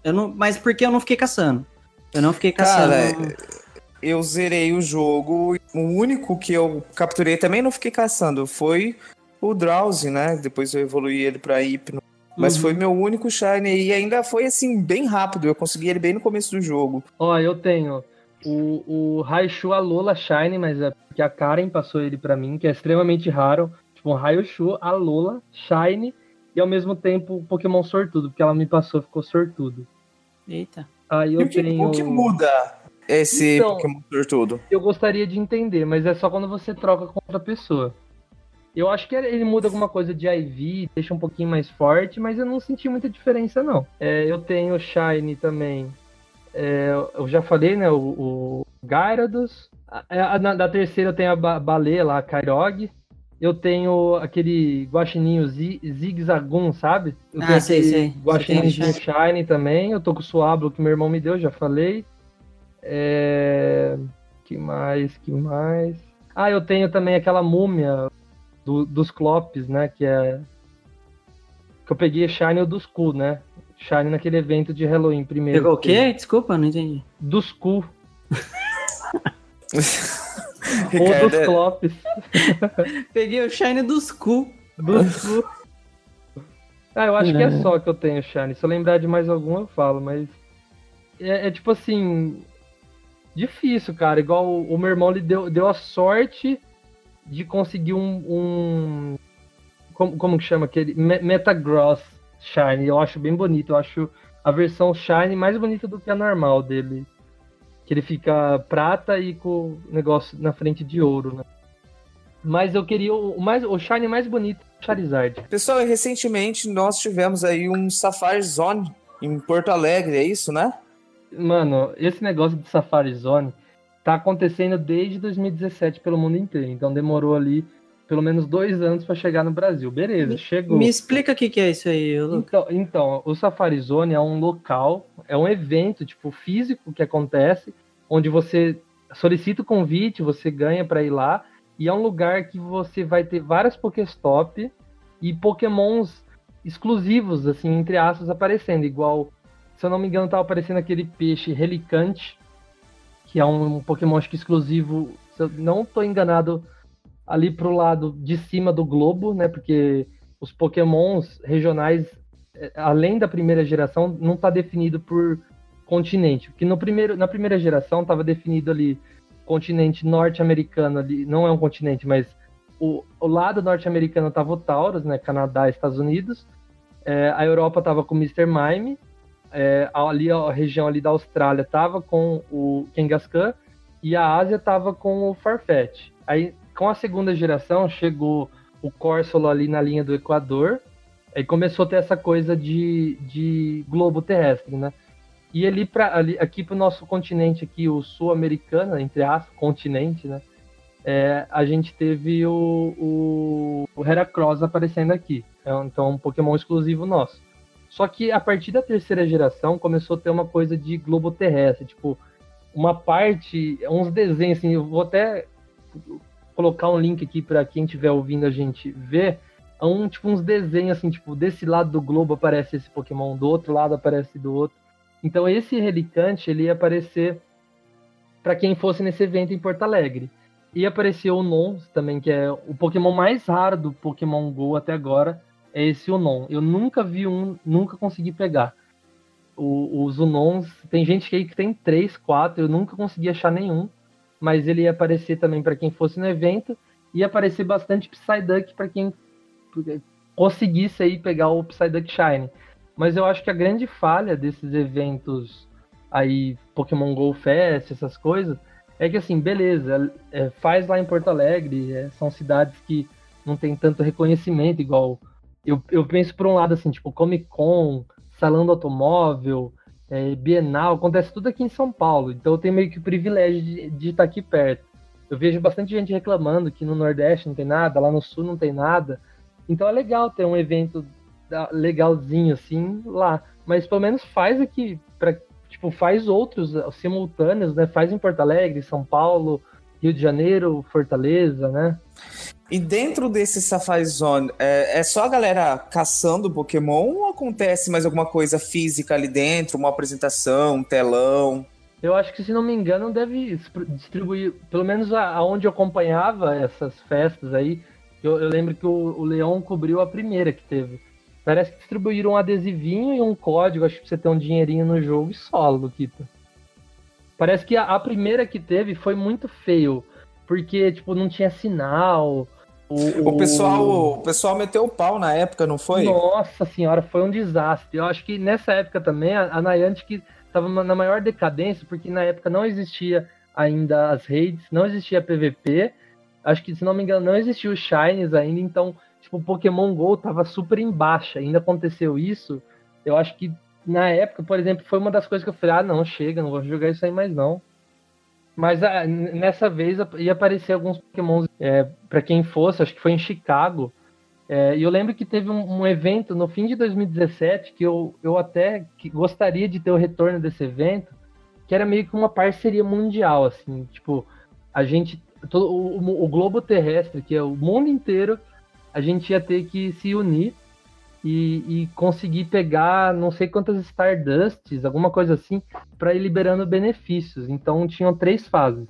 Eu não... Mas porque eu não fiquei caçando. Eu não fiquei caçando. Cara, eu zerei o jogo. O único que eu capturei também não fiquei caçando. Foi o Drowsy, né? Depois eu evoluí ele pra Hypno. Mas Uhum. foi meu único Shine e ainda foi assim, bem rápido. Eu consegui ele bem no começo do jogo. Ó, eu tenho o, o Raichu Alola Shine, mas é porque a Karen passou ele pra mim, que é extremamente raro. Tipo, um Raichu Alola Shine e ao mesmo tempo Pokémon sortudo, porque ela me passou ficou sortudo. Eita. Aí E eu o que, tenho. o que muda esse Então- Pokémon Sortudo? Eu gostaria de entender, mas é só quando você troca com outra pessoa. Eu acho que ele muda alguma coisa de IV, deixa um pouquinho mais forte, mas eu não senti muita diferença, não. É, eu tenho Shine também. É, eu já falei, né? O, o Gyarados. A- a- na, da terceira eu tenho a ba baleia lá, a Kairog. Eu tenho aquele guaxininho Zi- Zigzagoon, sabe? Eu Ah, sei, sei. Guaxininho Shine também. Eu tô com o Suablo que meu irmão me deu, já falei. É... Que mais? Que mais? Ah, eu tenho também aquela múmia do- dos Clopes, né? Que é. Que eu peguei Shine ou dos Cu, né? Shine naquele evento de Halloween primeiro. Pegou o quê? Desculpa, não entendi. Dos Cu. ou dos é- Clopes. Peguei o Shine dos cu. Dos Cu. Ah, eu acho que é só que eu tenho Shine. Se eu lembrar de mais algum, eu falo, mas. É, é tipo assim. Difícil, cara. Igual o, o meu irmão ele deu, deu a sorte de conseguir um. um- como, como que chama aquele? Me- Metagross Shine. Eu acho bem bonito. Eu acho a versão Shine mais bonita do que a normal dele. Que ele fica prata e com o negócio na frente de ouro, né? Mas eu queria o, mais, o Shine mais bonito Charizard. Pessoal, recentemente nós tivemos aí um Safari Zone em Porto Alegre, é isso, né? Mano, esse negócio de Safari Zone tá acontecendo desde 2017 pelo mundo inteiro. Então demorou ali pelo menos dois anos pra chegar no Brasil. Beleza, chegou. Me explica o que, que é isso aí, Lu. Então, então, o Safari Zone é um local, é um evento tipo físico que acontece, onde você solicita o convite, você ganha para ir lá, e é um lugar que você vai ter várias Pokéstop e Pokémons exclusivos, assim, entre aspas, aparecendo, igual, se eu não me engano, tava aparecendo aquele peixe Relicante, que é um, Pokémon acho que exclusivo, se eu não tô enganado, ali pro lado de cima do globo, né? Porque os Pokémons regionais, eh, além da primeira geração, não está definido por continente. Porque no primeiro, na primeira geração estava definido ali continente norte-americano ali, não é um continente, mas o, o lado norte-americano estava o Taurus, né? Canadá, Estados Unidos. Eh, a Europa estava com o Mr. Mime. eh, ali a região ali da Austrália estava com o Kangaskhan e a Ásia estava com o Farfetch. Aí com a segunda geração chegou o Corsola ali na linha do Equador, aí começou a ter essa coisa de, de globo terrestre, né? E ali, pra, ali aqui para o nosso continente, aqui, o sul-americano, entre aspas, continente, né? É, a gente teve o, o, o Heracross aparecendo aqui. É Então, um Pokémon exclusivo nosso. Só que a partir da terceira geração começou a ter uma coisa de globo terrestre, tipo, uma parte, uns desenhos, assim, eu vou até colocar um link aqui para quem estiver ouvindo a gente ver. É um, tipo, uns desenhos assim, tipo, desse lado do globo aparece esse Pokémon, do outro lado aparece do outro. Então esse Relicante, ele ia aparecer para quem fosse nesse evento em Porto Alegre. E apareceu o Nons também, que é o Pokémon mais raro do Pokémon GO até agora, é esse Unon. Eu nunca vi um, nunca consegui pegar. O, os Unons, tem gente aí que tem três, quatro, eu nunca consegui achar nenhum mas ele ia aparecer também para quem fosse no evento, ia aparecer bastante Psyduck para quem conseguisse aí pegar o Psyduck Shine. Mas eu acho que a grande falha desses eventos aí, Pokémon Go Fest, essas coisas, é que assim, beleza, é, faz lá em Porto Alegre, é, são cidades que não tem tanto reconhecimento, igual eu, eu penso por um lado assim, tipo Comic Con, Salão do Automóvel, é, Bienal, acontece tudo aqui em São Paulo, então eu tenho meio que o privilégio de, de estar aqui perto. Eu vejo bastante gente reclamando que no Nordeste não tem nada, lá no Sul não tem nada. Então é legal ter um evento legalzinho assim lá, mas pelo menos faz aqui para tipo faz outros uh, simultâneos, né? Faz em Porto Alegre, São Paulo, Rio de Janeiro, Fortaleza, né? E dentro desse Safari Zone, é, é só a galera caçando Pokémon ou acontece mais alguma coisa física ali dentro? Uma apresentação, um telão? Eu acho que, se não me engano, deve distribuir, pelo menos aonde eu acompanhava essas festas aí, eu, eu lembro que o, o Leão cobriu a primeira que teve. Parece que distribuíram um adesivinho e um código, acho que você ter um dinheirinho no jogo e solo, Luquita. Parece que a, a primeira que teve foi muito feio, porque, tipo, não tinha sinal. O, O pessoal, o pessoal meteu o pau na época, não foi? Nossa senhora, foi um desastre. Eu acho que nessa época também a, a Niantic tava na maior decadência, porque na época não existia ainda as raids, não existia PVP. Acho que, se não me engano, não existia o Shines ainda, então, tipo, o Pokémon GO tava super em baixa. Ainda aconteceu isso. Eu acho que na época, por exemplo, foi uma das coisas que eu falei, ah, não, chega, não vou jogar isso aí mais não. Mas ah, nessa vez ia aparecer alguns Pokémons é, para quem fosse, acho que foi em Chicago. É, e eu lembro que teve um, um, evento no fim de 2017 que eu, eu até gostaria de ter o retorno desse evento, que era meio que uma parceria mundial, assim, tipo, a gente, todo, o, o globo terrestre, que é o mundo inteiro, a gente ia ter que se unir e, e conseguir pegar não sei quantas Stardusts, alguma coisa assim, para ir liberando benefícios. Então tinham três fases.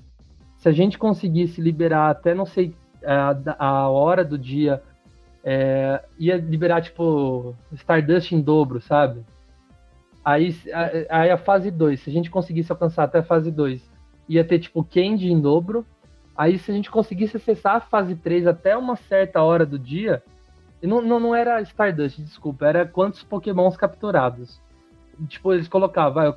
Se a gente conseguisse liberar até não sei a, a hora do dia, é, ia liberar tipo Stardust em dobro, sabe? Aí, aí a fase 2, se a gente conseguisse alcançar até a fase 2, ia ter tipo Candy em dobro. Aí se a gente conseguisse acessar a fase 3 até uma certa hora do dia, não, não, não era Stardust, desculpa, era quantos pokémons capturados. Tipo, eles colocavam,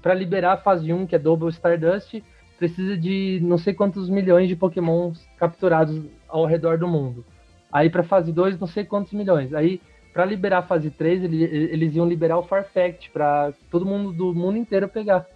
para liberar a fase 1, que é Double Stardust, precisa de não sei quantos milhões de pokémons capturados ao redor do mundo. Aí para fase 2, não sei quantos milhões. Aí para liberar a fase 3, eles, eles iam liberar o Farfetch para todo mundo do mundo inteiro pegar.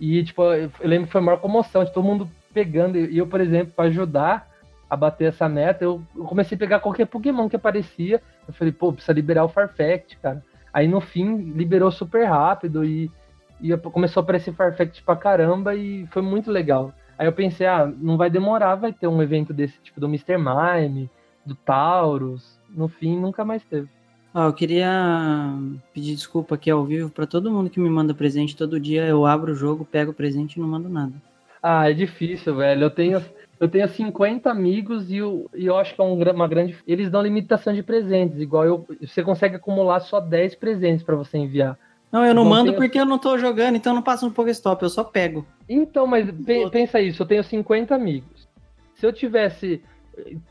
E tipo, eu lembro que foi a maior comoção de todo mundo pegando. E eu, por exemplo, para ajudar, a bater essa meta, eu, eu, comecei a pegar qualquer Pokémon que aparecia. Eu falei, pô, precisa liberar o Farfetch, cara. Aí no fim liberou super rápido e, e começou a aparecer Farfetch pra caramba e foi muito legal. Aí eu pensei, ah, não vai demorar, vai ter um evento desse tipo do Mr. Mime, do Taurus. No fim, nunca mais teve. Ah, eu queria pedir desculpa aqui ao vivo para todo mundo que me manda presente. Todo dia eu abro o jogo, pego o presente e não mando nada. Ah, é difícil, velho. Eu tenho eu tenho 50 amigos e eu, e eu acho que é um, uma grande. Eles dão limitação de presentes, igual eu. Você consegue acumular só 10 presentes para você enviar. Não, eu não então, mando tenho... porque eu não tô jogando, então eu não passo no Pokéstop, eu só pego. Então, mas pe pensa isso, eu tenho 50 amigos. Se eu tivesse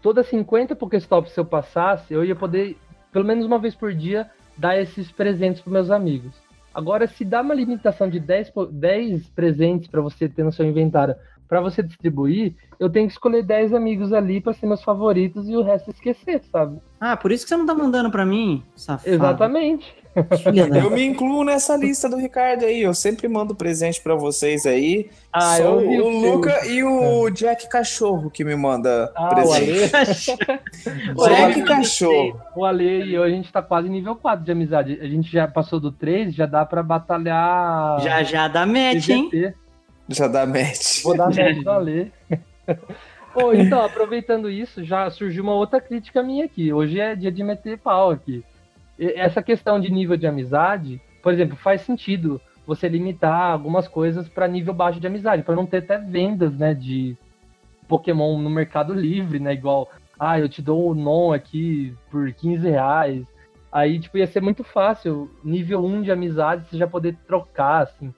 todas 50 Pokéstops se eu passasse, eu ia poder, pelo menos uma vez por dia, dar esses presentes para meus amigos. Agora, se dá uma limitação de 10, 10 presentes para você ter no seu inventário para você distribuir, eu tenho que escolher 10 amigos ali para ser meus favoritos e o resto esquecer, sabe? Ah, por isso que você não tá mandando para mim, safado. Exatamente. eu me incluo nessa lista do Ricardo aí. Eu sempre mando presente para vocês aí. Ah, Só eu vi o, o Luca e o Jack Cachorro que me manda ah, presente. O Ale... Jack Cachorro. O Ale e eu, a gente tá quase nível 4 de amizade. A gente já passou do 3, já dá para batalhar. Já já dá match, hein? Já dá match. Vou dar match do Ale. oh, então, aproveitando isso, já surgiu uma outra crítica minha aqui. Hoje é dia de meter pau aqui. Essa questão de nível de amizade, por exemplo, faz sentido você limitar algumas coisas para nível baixo de amizade, para não ter até vendas, né, de Pokémon no Mercado Livre, né, igual, ah, eu te dou o non aqui por 15 reais. Aí, tipo, ia ser muito fácil, nível 1 de amizade, você já poder trocar, assim.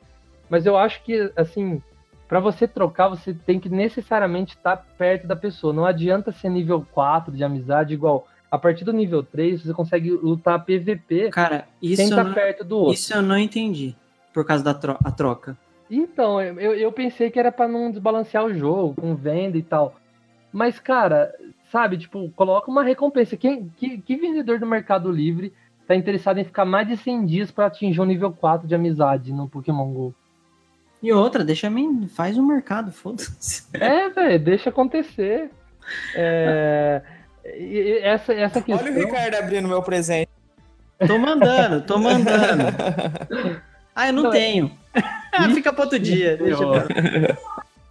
Mas eu acho que, assim, para você trocar, você tem que necessariamente estar tá perto da pessoa. Não adianta ser nível 4 de amizade, igual. A partir do nível 3, você consegue lutar PVP Cara, isso sem estar não, perto do outro. Isso eu não entendi, por causa da tro troca. Então, eu, eu pensei que era para não desbalancear o jogo, com venda e tal. Mas, cara, sabe, tipo, coloca uma recompensa. Quem, que, que vendedor do Mercado Livre tá interessado em ficar mais de 100 dias para atingir o nível 4 de amizade no Pokémon GO? E outra, deixa mim, faz o um mercado, foda-se. É, velho, deixa acontecer. É, essa, essa questão... Olha o Ricardo abrindo meu presente. Tô mandando, tô mandando. Ah, eu não, não é- tenho. É... Fica para outro dia. Deixa eu...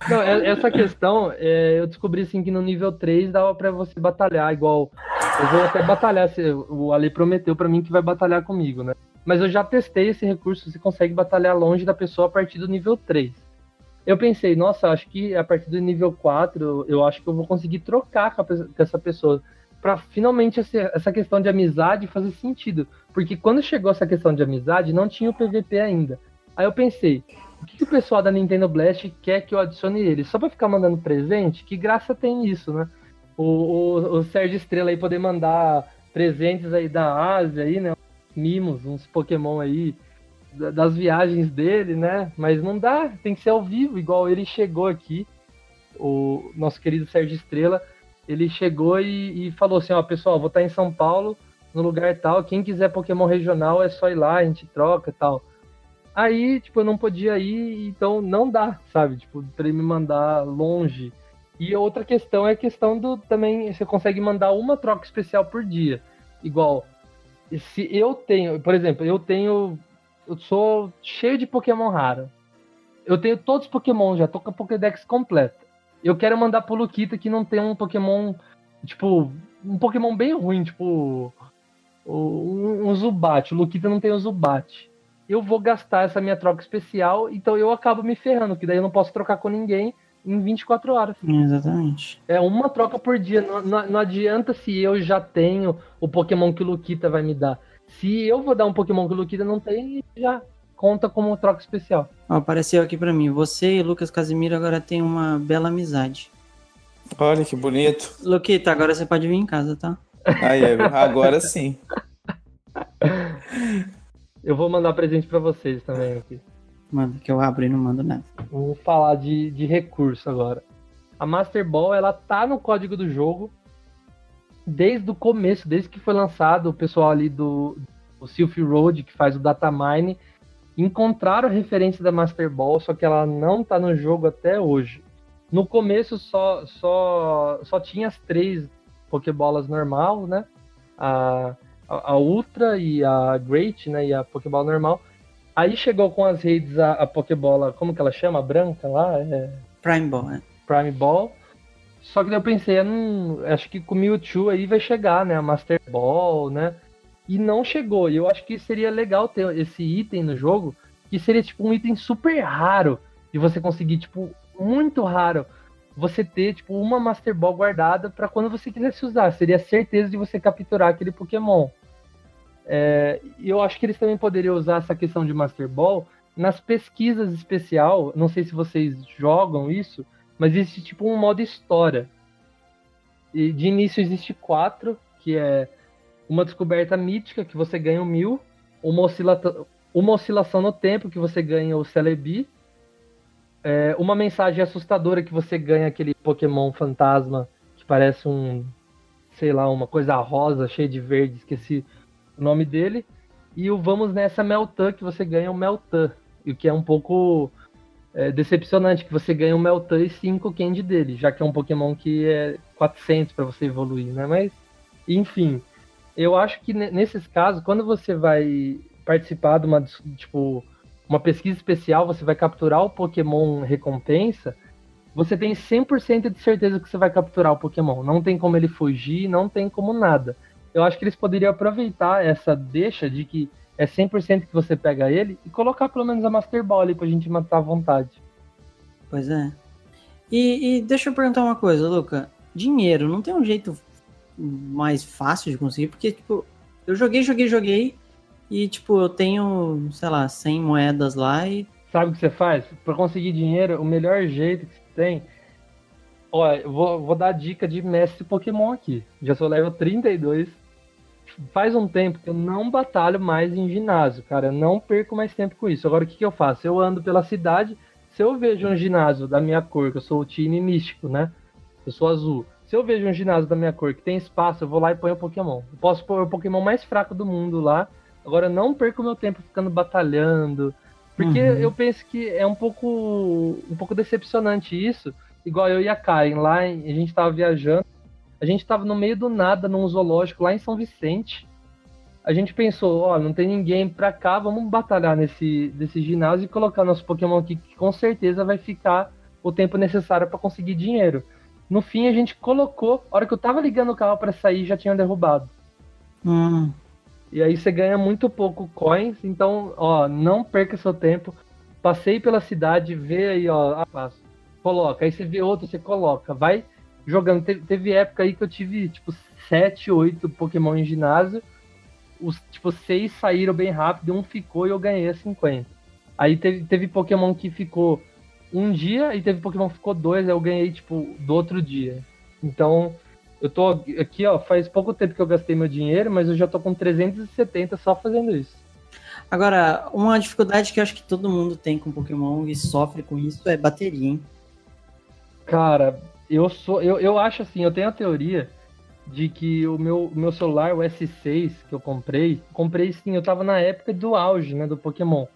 Não, é, essa questão, é, eu descobri assim que no nível 3 dava para você batalhar igual. Eu vou até batalhar, o Ali prometeu para mim que vai batalhar comigo, né? Mas eu já testei esse recurso, você consegue batalhar longe da pessoa a partir do nível 3. Eu pensei, nossa, acho que a partir do nível 4, eu acho que eu vou conseguir trocar com, com essa pessoa. para finalmente essa questão de amizade fazer sentido. Porque quando chegou essa questão de amizade, não tinha o PVP ainda. Aí eu pensei, o que, que o pessoal da Nintendo Blast quer que eu adicione ele? Só para ficar mandando presente? Que graça tem isso, né? O, o, o Sérgio Estrela aí poder mandar presentes aí da Ásia aí, né? Mimos, uns Pokémon aí. da- das viagens dele, né? Mas não dá, tem que ser ao vivo, igual ele chegou aqui, o nosso querido Sérgio Estrela, ele chegou e, e falou assim, ó, pessoal, vou estar em São Paulo, no lugar tal, quem quiser Pokémon regional é só ir lá, a gente troca e tal. Aí, tipo, eu não podia ir, então não dá, sabe? Tipo, pra ele me mandar longe. E outra questão é a questão do também, você consegue mandar uma troca especial por dia. Igual, se eu tenho, por exemplo, eu tenho, eu sou cheio de Pokémon raro. Eu tenho todos os Pokémon, já tô com a Pokédex completa. Eu quero mandar pro Luquita que não tem um Pokémon, tipo, um Pokémon bem ruim, tipo, um, um Zubat. O Luquita não tem o Zubat. Eu vou gastar essa minha troca especial, então eu acabo me ferrando, que daí eu não posso trocar com ninguém em 24 horas. Exatamente. É uma troca por dia. Não, não- não adianta se eu já tenho o Pokémon que o Luquita vai me dar. Se eu vou dar um Pokémon que o Luquita não tem, já conta como troca especial. Ó, apareceu aqui pra mim. Você e Lucas Casimiro agora tem uma bela amizade. Olha que bonito. Luquita, agora você pode vir em casa, tá? Aí, é, agora sim. Eu vou mandar presente pra vocês também aqui. Manda, que eu abro e não mando nada. Vamos falar de, de recurso agora. A Master Ball, ela tá no código do jogo desde o começo, desde que foi lançado, o pessoal ali do, do Silph Road, que faz o datamine, encontraram referência da Master Ball, só que ela não tá no jogo até hoje. No começo só, só, só tinha as três Pokébolas normal, né? A, a, a Ultra e a Great, né? E a Pokéball normal. Aí chegou com as redes a, a Pokébola, como que ela chama? A branca lá? É, Prime Ball, né? Prime Ball. Só que daí eu pensei, acho que com o Mewtwo aí vai chegar, né? A Master Ball, né? E não chegou. E eu acho que seria legal ter esse item no jogo, que seria tipo um item super raro de você conseguir, tipo, muito raro. Você ter, tipo, uma Master Ball guardada para quando você quisesse usar. Seria certeza de você capturar aquele Pokémon. É, e eu acho que eles também poderiam usar essa questão de Master Ball nas pesquisas especial. Não sei se vocês jogam isso, mas existe tipo um modo história. E de início existe quatro, que é uma descoberta mítica, que você ganha o mil, uma, uma oscilação no tempo, que você ganha o Celebi, é, uma mensagem assustadora, que você ganha aquele Pokémon fantasma, que parece um, sei lá, uma coisa rosa, cheia de verde, esqueci o nome dele, e o Vamos Nessa Meltan, que você ganha o Meltan, e o que é um pouco é, decepcionante, que você ganha um Meltan e 5 Candy dele, já que é um Pokémon que é 400 para você evoluir, né? Mas, enfim, eu acho que ne- nesses casos, quando você vai participar de uma, tipo, uma pesquisa especial, você vai capturar o Pokémon recompensa, você tem 100% de certeza que você vai capturar o Pokémon. Não tem como ele fugir, não tem como nada. Eu acho que eles poderiam aproveitar essa deixa de que é 100% que você pega ele e colocar pelo menos a Master Ball ali pra gente matar à vontade. Pois é. E, e deixa eu perguntar uma coisa, Luca. Dinheiro, não tem um jeito mais fácil de conseguir? Porque, tipo, eu joguei, joguei, joguei. E, tipo, eu tenho, sei lá, 100 moedas lá e. Sabe o que você faz? Pra conseguir dinheiro, o melhor jeito que você tem. Olha, eu vou, vou dar dica de mestre Pokémon aqui. Já sou level 32. Faz um tempo que eu não batalho mais em ginásio, cara. Eu não perco mais tempo com isso. Agora o que, que eu faço? Eu ando pela cidade. Se eu vejo um ginásio da minha cor, que eu sou o time místico, né? Eu sou azul. Se eu vejo um ginásio da minha cor que tem espaço, eu vou lá e ponho o Pokémon. Eu posso pôr o Pokémon mais fraco do mundo lá. Agora eu não perco meu tempo ficando batalhando. Porque Uhum. eu penso que é um pouco, um pouco decepcionante isso. Igual eu e a Karen, lá a gente tava viajando. A gente tava no meio do nada, num zoológico lá em São Vicente. A gente pensou, ó, não tem ninguém pra cá, vamos batalhar nesse, nesse ginásio e colocar nosso Pokémon aqui, que com certeza vai ficar o tempo necessário pra conseguir dinheiro. No fim, a gente colocou, a hora que eu tava ligando o carro pra sair, já tinham derrubado. Hum, E aí você ganha muito pouco coins, então, ó, não perca seu tempo. Passei pela cidade, vê aí, ó, ah, passo. coloca. Aí você vê outro, você coloca. Vai jogando. Teve, teve época aí que eu tive, tipo, 7, 8 Pokémon em ginásio. Os, tipo, seis saíram bem rápido, um ficou e eu ganhei a 50. Aí teve, teve Pokémon que ficou um dia e teve Pokémon que ficou dois, aí eu ganhei, tipo, do outro dia. Então, eu tô aqui, ó, faz pouco tempo que eu gastei meu dinheiro, mas eu já tô com 370 só fazendo isso. Agora, uma dificuldade que eu acho que todo mundo tem com Pokémon e sofre com isso é bateria, hein? Cara, eu sou. Eu, eu acho assim, eu tenho a teoria de que o meu, o meu celular, o S6 que eu comprei, comprei sim, eu tava na época do auge, né, do Pokémon.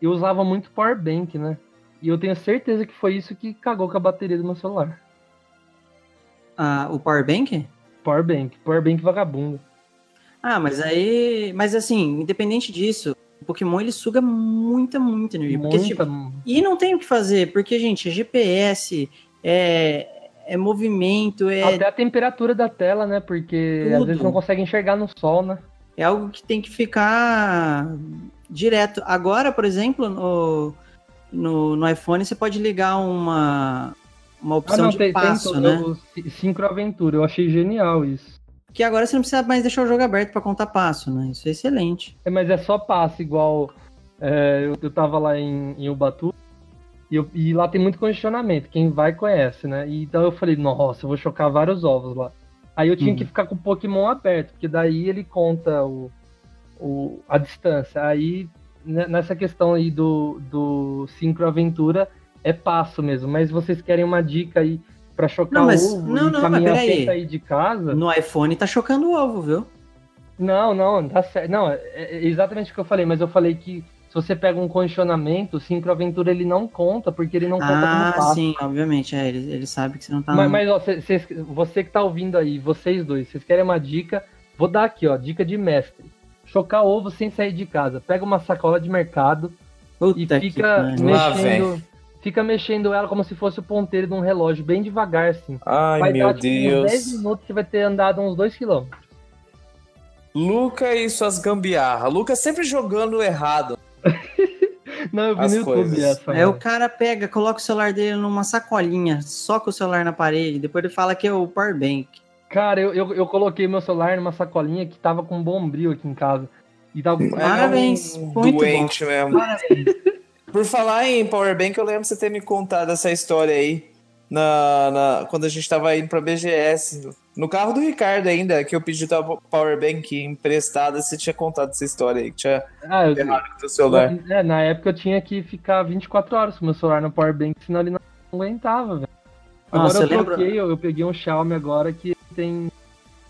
Eu usava muito Power Bank, né? E eu tenho certeza que foi isso que cagou com a bateria do meu celular. Ah, o Power Bank? Power Bank, Power Bank vagabundo. Ah, mas aí. Mas assim, independente disso, o Pokémon ele suga muita, muita energia. Porque, Muita- tipo, e não tem o que fazer, porque, gente, GPS, é, é movimento, é, Até a temperatura da tela, né? Porque às Tudo. vezes não consegue enxergar no sol, né? é algo que tem que ficar direto. Agora, por exemplo, no, no, no iPhone você pode ligar uma, uma opção de passo, tem né? o Sy- Syncro Aventura. Eu achei genial isso. Que agora você não precisa mais deixar o jogo aberto para contar passo, né? Isso é excelente. É, mas é só passe, igual é, eu, eu tava lá em, em Ubatu e, eu- e lá tem muito congestionamento. Quem vai conhece, né? E, então eu falei, nossa, eu vou chocar vários ovos lá. Aí eu tinha Uhum. que ficar com o Pokémon aberto, porque daí ele conta o, o- a distância. Aí né, nessa questão aí do, do Syncro Aventura é passo mesmo. Mas vocês querem uma dica aí pra chocar Não, mas- ovo não, não, mas caminhar peraí. sair de casa? No iPhone tá chocando o ovo, viu? Não, não, tá certo. Não, é é exatamente o que eu falei, mas eu falei que você pega um condicionamento, o Syncro Aventura ele não conta, porque ele não conta Ah, como passo. sim, obviamente. É, ele, ele sabe que você não tá. Mas, mas ó, cê- cês- você que tá ouvindo aí, vocês dois, vocês querem uma dica? Vou dar aqui, ó, dica de mestre. Chocar ovo sem sair de casa. Pega uma sacola de mercado Puta e que fica. Lá mexendo. Fica mexendo ela como se fosse o ponteiro de um relógio, bem devagar, assim. Ai, vai meu dar tipo, uns 10 Deus. minutos que vai ter andado uns 2 km. Luca e suas gambiarra. Luca sempre jogando errado. Não, eu vi As no YouTube coisas. essa. É, o cara pega, coloca o celular dele numa sacolinha, soca o celular na parede, depois ele fala que é o Power Bank. Cara, eu, eu, eu coloquei meu celular numa sacolinha que tava com bombril aqui em casa. E tava. Parabéns, um muito doente mesmo. Por falar em Powerbank, eu lembro você ter me contado essa história aí. Na, na- quando a gente tava indo pra BGS. No carro do Ricardo ainda, que eu pedi tua Powerbank emprestada, você tinha contado essa história aí, que tinha Ah, eu, errado com o teu celular. É, na época eu tinha que ficar 24 horas com meu celular no powerbank, senão ele não aguentava, velho. Agora Nossa, eu troquei, eu, eu peguei um Xiaomi agora que tem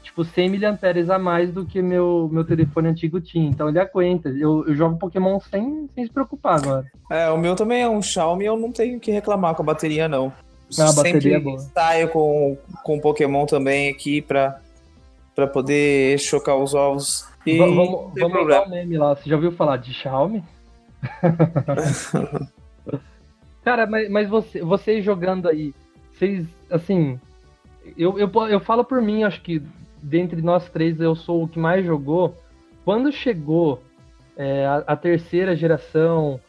tipo 100 miliamperes a mais do que meu, meu telefone antigo tinha. Então ele aguenta. Eu, eu jogo Pokémon sem, sem se preocupar agora. É, o meu também é um Xiaomi eu não tenho que reclamar com a bateria, não. Ah, Sempre é boa. saio com, com Pokémon também aqui pra, pra poder chocar os ovos. E vamos vamos problema. um meme lá. Você já ouviu falar de Xiaomi? Cara, mas, mas você, vocês jogando aí, vocês, assim, eu, eu, eu falo por mim, acho que dentre nós três eu sou o que mais jogou. Quando chegou é, a, a terceira geração,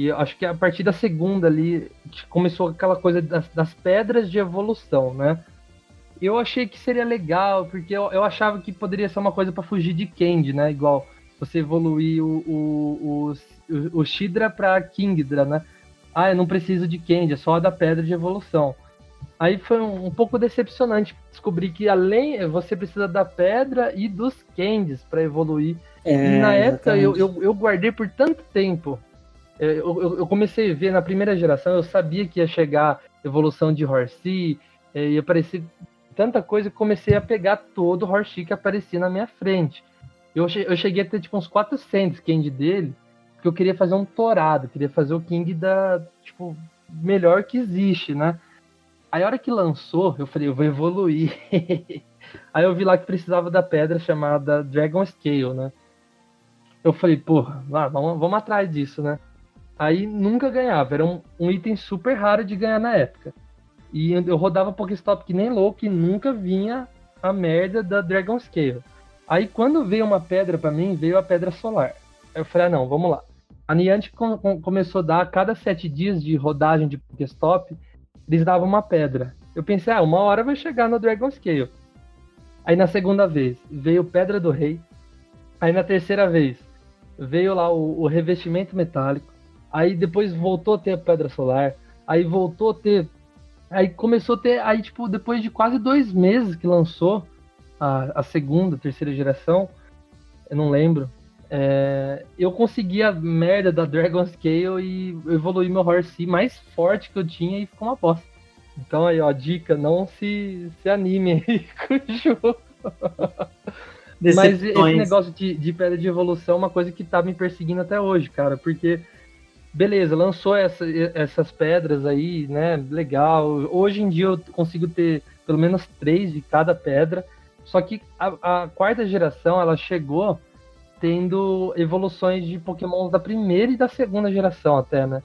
e eu acho que a partir da segunda ali, começou aquela coisa das, das pedras de evolução, né? Eu achei que seria legal, porque eu, eu achava que poderia ser uma coisa para fugir de Candy, né? Igual você evoluir o, o, o, o Shidra pra Kingdra, né? Ah, eu não preciso de Candy, é só a da pedra de evolução. Aí foi um, um pouco decepcionante descobrir que além você precisa da pedra e dos Candies para evoluir. É, e na época eu, exatamente. eu, eu guardei por tanto tempo. É, Eu, eu, comecei a ver na primeira geração, eu sabia que ia chegar evolução de Horsey, é, ia aparecer tanta coisa que comecei a pegar todo o Horsey que aparecia na minha frente. Eu, eu cheguei a ter tipo uns 400 Candy dele, porque eu queria fazer um torado, queria fazer o King da, tipo, melhor que existe, né? Aí a hora que lançou, eu falei, eu vou evoluir. Aí eu vi lá que precisava da pedra chamada Dragon Scale, né? Eu falei, porra, lá, vamos, vamos atrás disso, né? Aí nunca ganhava, era um, um item super raro de ganhar na época. E eu rodava Pokéstop que nem louco e nunca vinha a merda da Dragon Scale. Aí quando veio uma pedra pra mim, veio a pedra solar. Aí eu falei, ah não, vamos lá. A Niantic com- com- começou a dar a cada sete dias de rodagem de Pokéstop, eles davam uma pedra. Eu pensei, ah, uma hora vai chegar no Dragon Scale. Aí na segunda vez, veio Pedra do Rei. Aí na terceira vez, veio lá o, o revestimento metálico. Aí depois voltou a ter a Pedra Solar. Aí voltou a ter. Aí começou a ter. Aí, tipo, depois de quase dois meses que lançou a, a segunda, terceira geração, eu não lembro. é, eu consegui a merda da Dragon Scale e evoluí meu Horsey mais forte que eu tinha e ficou uma bosta. Então aí, ó, dica, não se, se anime aí com o jogo. Mas esse Decepções. negócio de, de pedra de evolução é uma coisa que tá me perseguindo até hoje, cara, porque beleza, lançou essa- essas pedras aí, né? Legal. Hoje em dia eu consigo ter pelo menos três de cada pedra. Só que a, a quarta geração ela chegou tendo evoluções de Pokémons da primeira e da segunda geração até, né?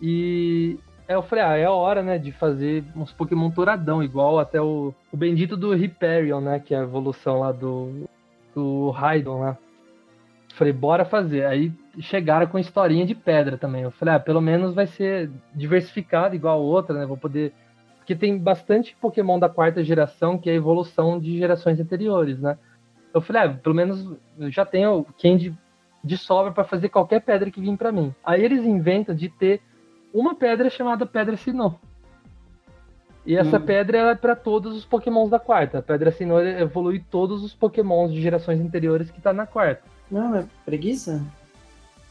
E aí eu falei, ah, é a hora, né, de fazer uns Pokémon touradão, igual até o, o bendito do Hyperion, né, que é a evolução lá do, do Raidon lá. Falei, bora fazer. Aí chegaram com historinha de pedra também. Eu falei, ah, pelo menos vai ser diversificado igual a outra, né? Vou poder. Porque tem bastante Pokémon da quarta geração que é a evolução de gerações anteriores, né? Eu falei, ah, pelo menos eu já tenho quem de, de sobra para fazer qualquer pedra que vir para mim. Aí eles inventam de ter uma pedra chamada Pedra Sinnoh. E essa Hum. pedra é para todos os Pokémons da quarta. A Pedra Sinnoh evolui todos os Pokémons de gerações anteriores que tá na quarta. Não, é preguiça?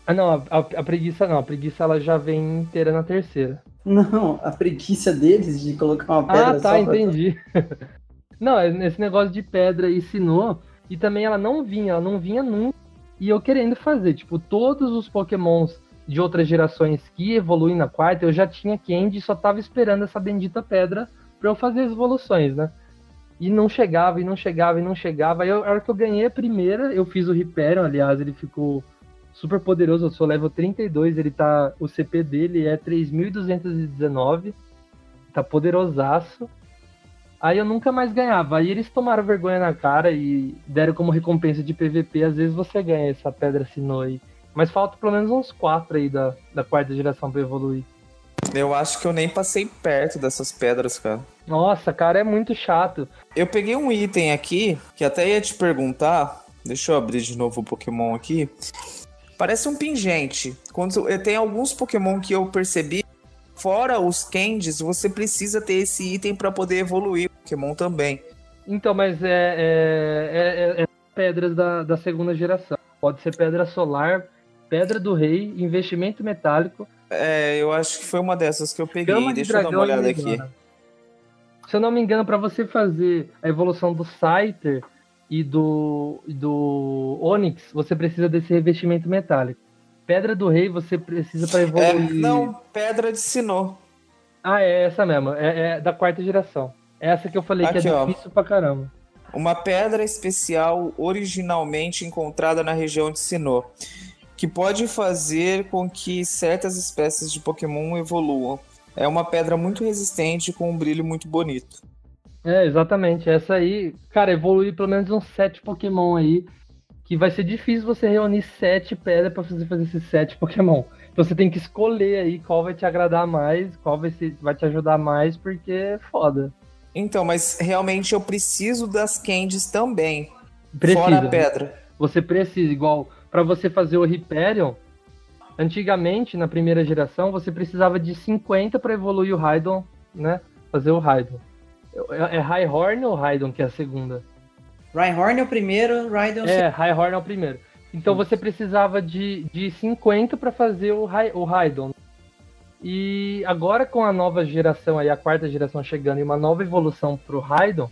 Ah, não, a, a- a preguiça não. A preguiça ela já vem inteira na terceira. Não, a preguiça deles de colocar uma pedra Ah, tá, pra- entendi. não, é esse negócio de pedra e sinô. E também ela não vinha, ela não vinha nunca. E eu querendo fazer, tipo, todos os pokémons de outras gerações que evoluem na quarta, eu já tinha Candy e só tava esperando essa bendita pedra pra eu fazer as evoluções, né? E não chegava, e não chegava, e não chegava. Aí, a hora que eu ganhei a primeira, eu fiz o Hyperion, aliás, ele ficou super poderoso. Eu sou level 32, ele tá. O CP dele é 3219. Tá poderosaço. Aí eu nunca mais ganhava. Aí eles tomaram vergonha na cara e deram como recompensa de PVP. Às vezes você ganha essa pedra Sinnoh aí. Mas falta pelo menos uns quatro aí da, da quarta geração pra evoluir. Eu acho que eu nem passei perto dessas pedras, cara. Nossa, cara, é muito chato. Eu peguei um item aqui que até ia te perguntar. Deixa eu abrir de novo o Pokémon aqui. Parece um pingente. Quando tem alguns Pokémon que eu percebi, fora os candies, você precisa ter esse item pra poder evoluir o Pokémon também. Então, mas é, é, é- é- é pedras da, da segunda geração. Pode ser pedra solar, pedra do rei, investimento metálico, É, eu acho que foi uma dessas que eu peguei. Deixa eu dar uma olhada aqui. Se eu não me engano, para você fazer a evolução do Scyther e do, do Onix, você precisa desse revestimento metálico. Pedra do Rei você precisa para É, evoluir. não, Pedra de Sinnoh. Ah, é essa mesmo. É, é da quarta geração. Essa que eu falei que Aqui, é ó. difícil pra caramba. Uma pedra especial originalmente encontrada na região de Sinnoh, que pode fazer com que certas espécies de Pokémon evoluam. É uma pedra muito resistente com um brilho muito bonito. É, exatamente. Essa aí, cara, evoluir pelo menos uns sete Pokémon aí. Que vai ser difícil você reunir sete pedras pra fazer, fazer esses sete Pokémon. Então você tem que escolher aí qual vai te agradar mais, qual vai, ser, vai te ajudar mais, porque é foda. Então, mas realmente eu preciso das candies também. Precisa. Fora a pedra. Você precisa, igual, pra você fazer o Hyperion, antigamente, na primeira geração, você precisava de 50 pra evoluir o Raidon, né? Fazer o Raidon. É é Highhorn ou Raidon que é a segunda? Rhyhorn é o primeiro, Rhydon É, Highhorn é o primeiro. Então você precisava de, de 50 para fazer o, Rai- o Raidon. E agora com a nova geração aí, a quarta geração chegando e uma nova evolução pro Raidon,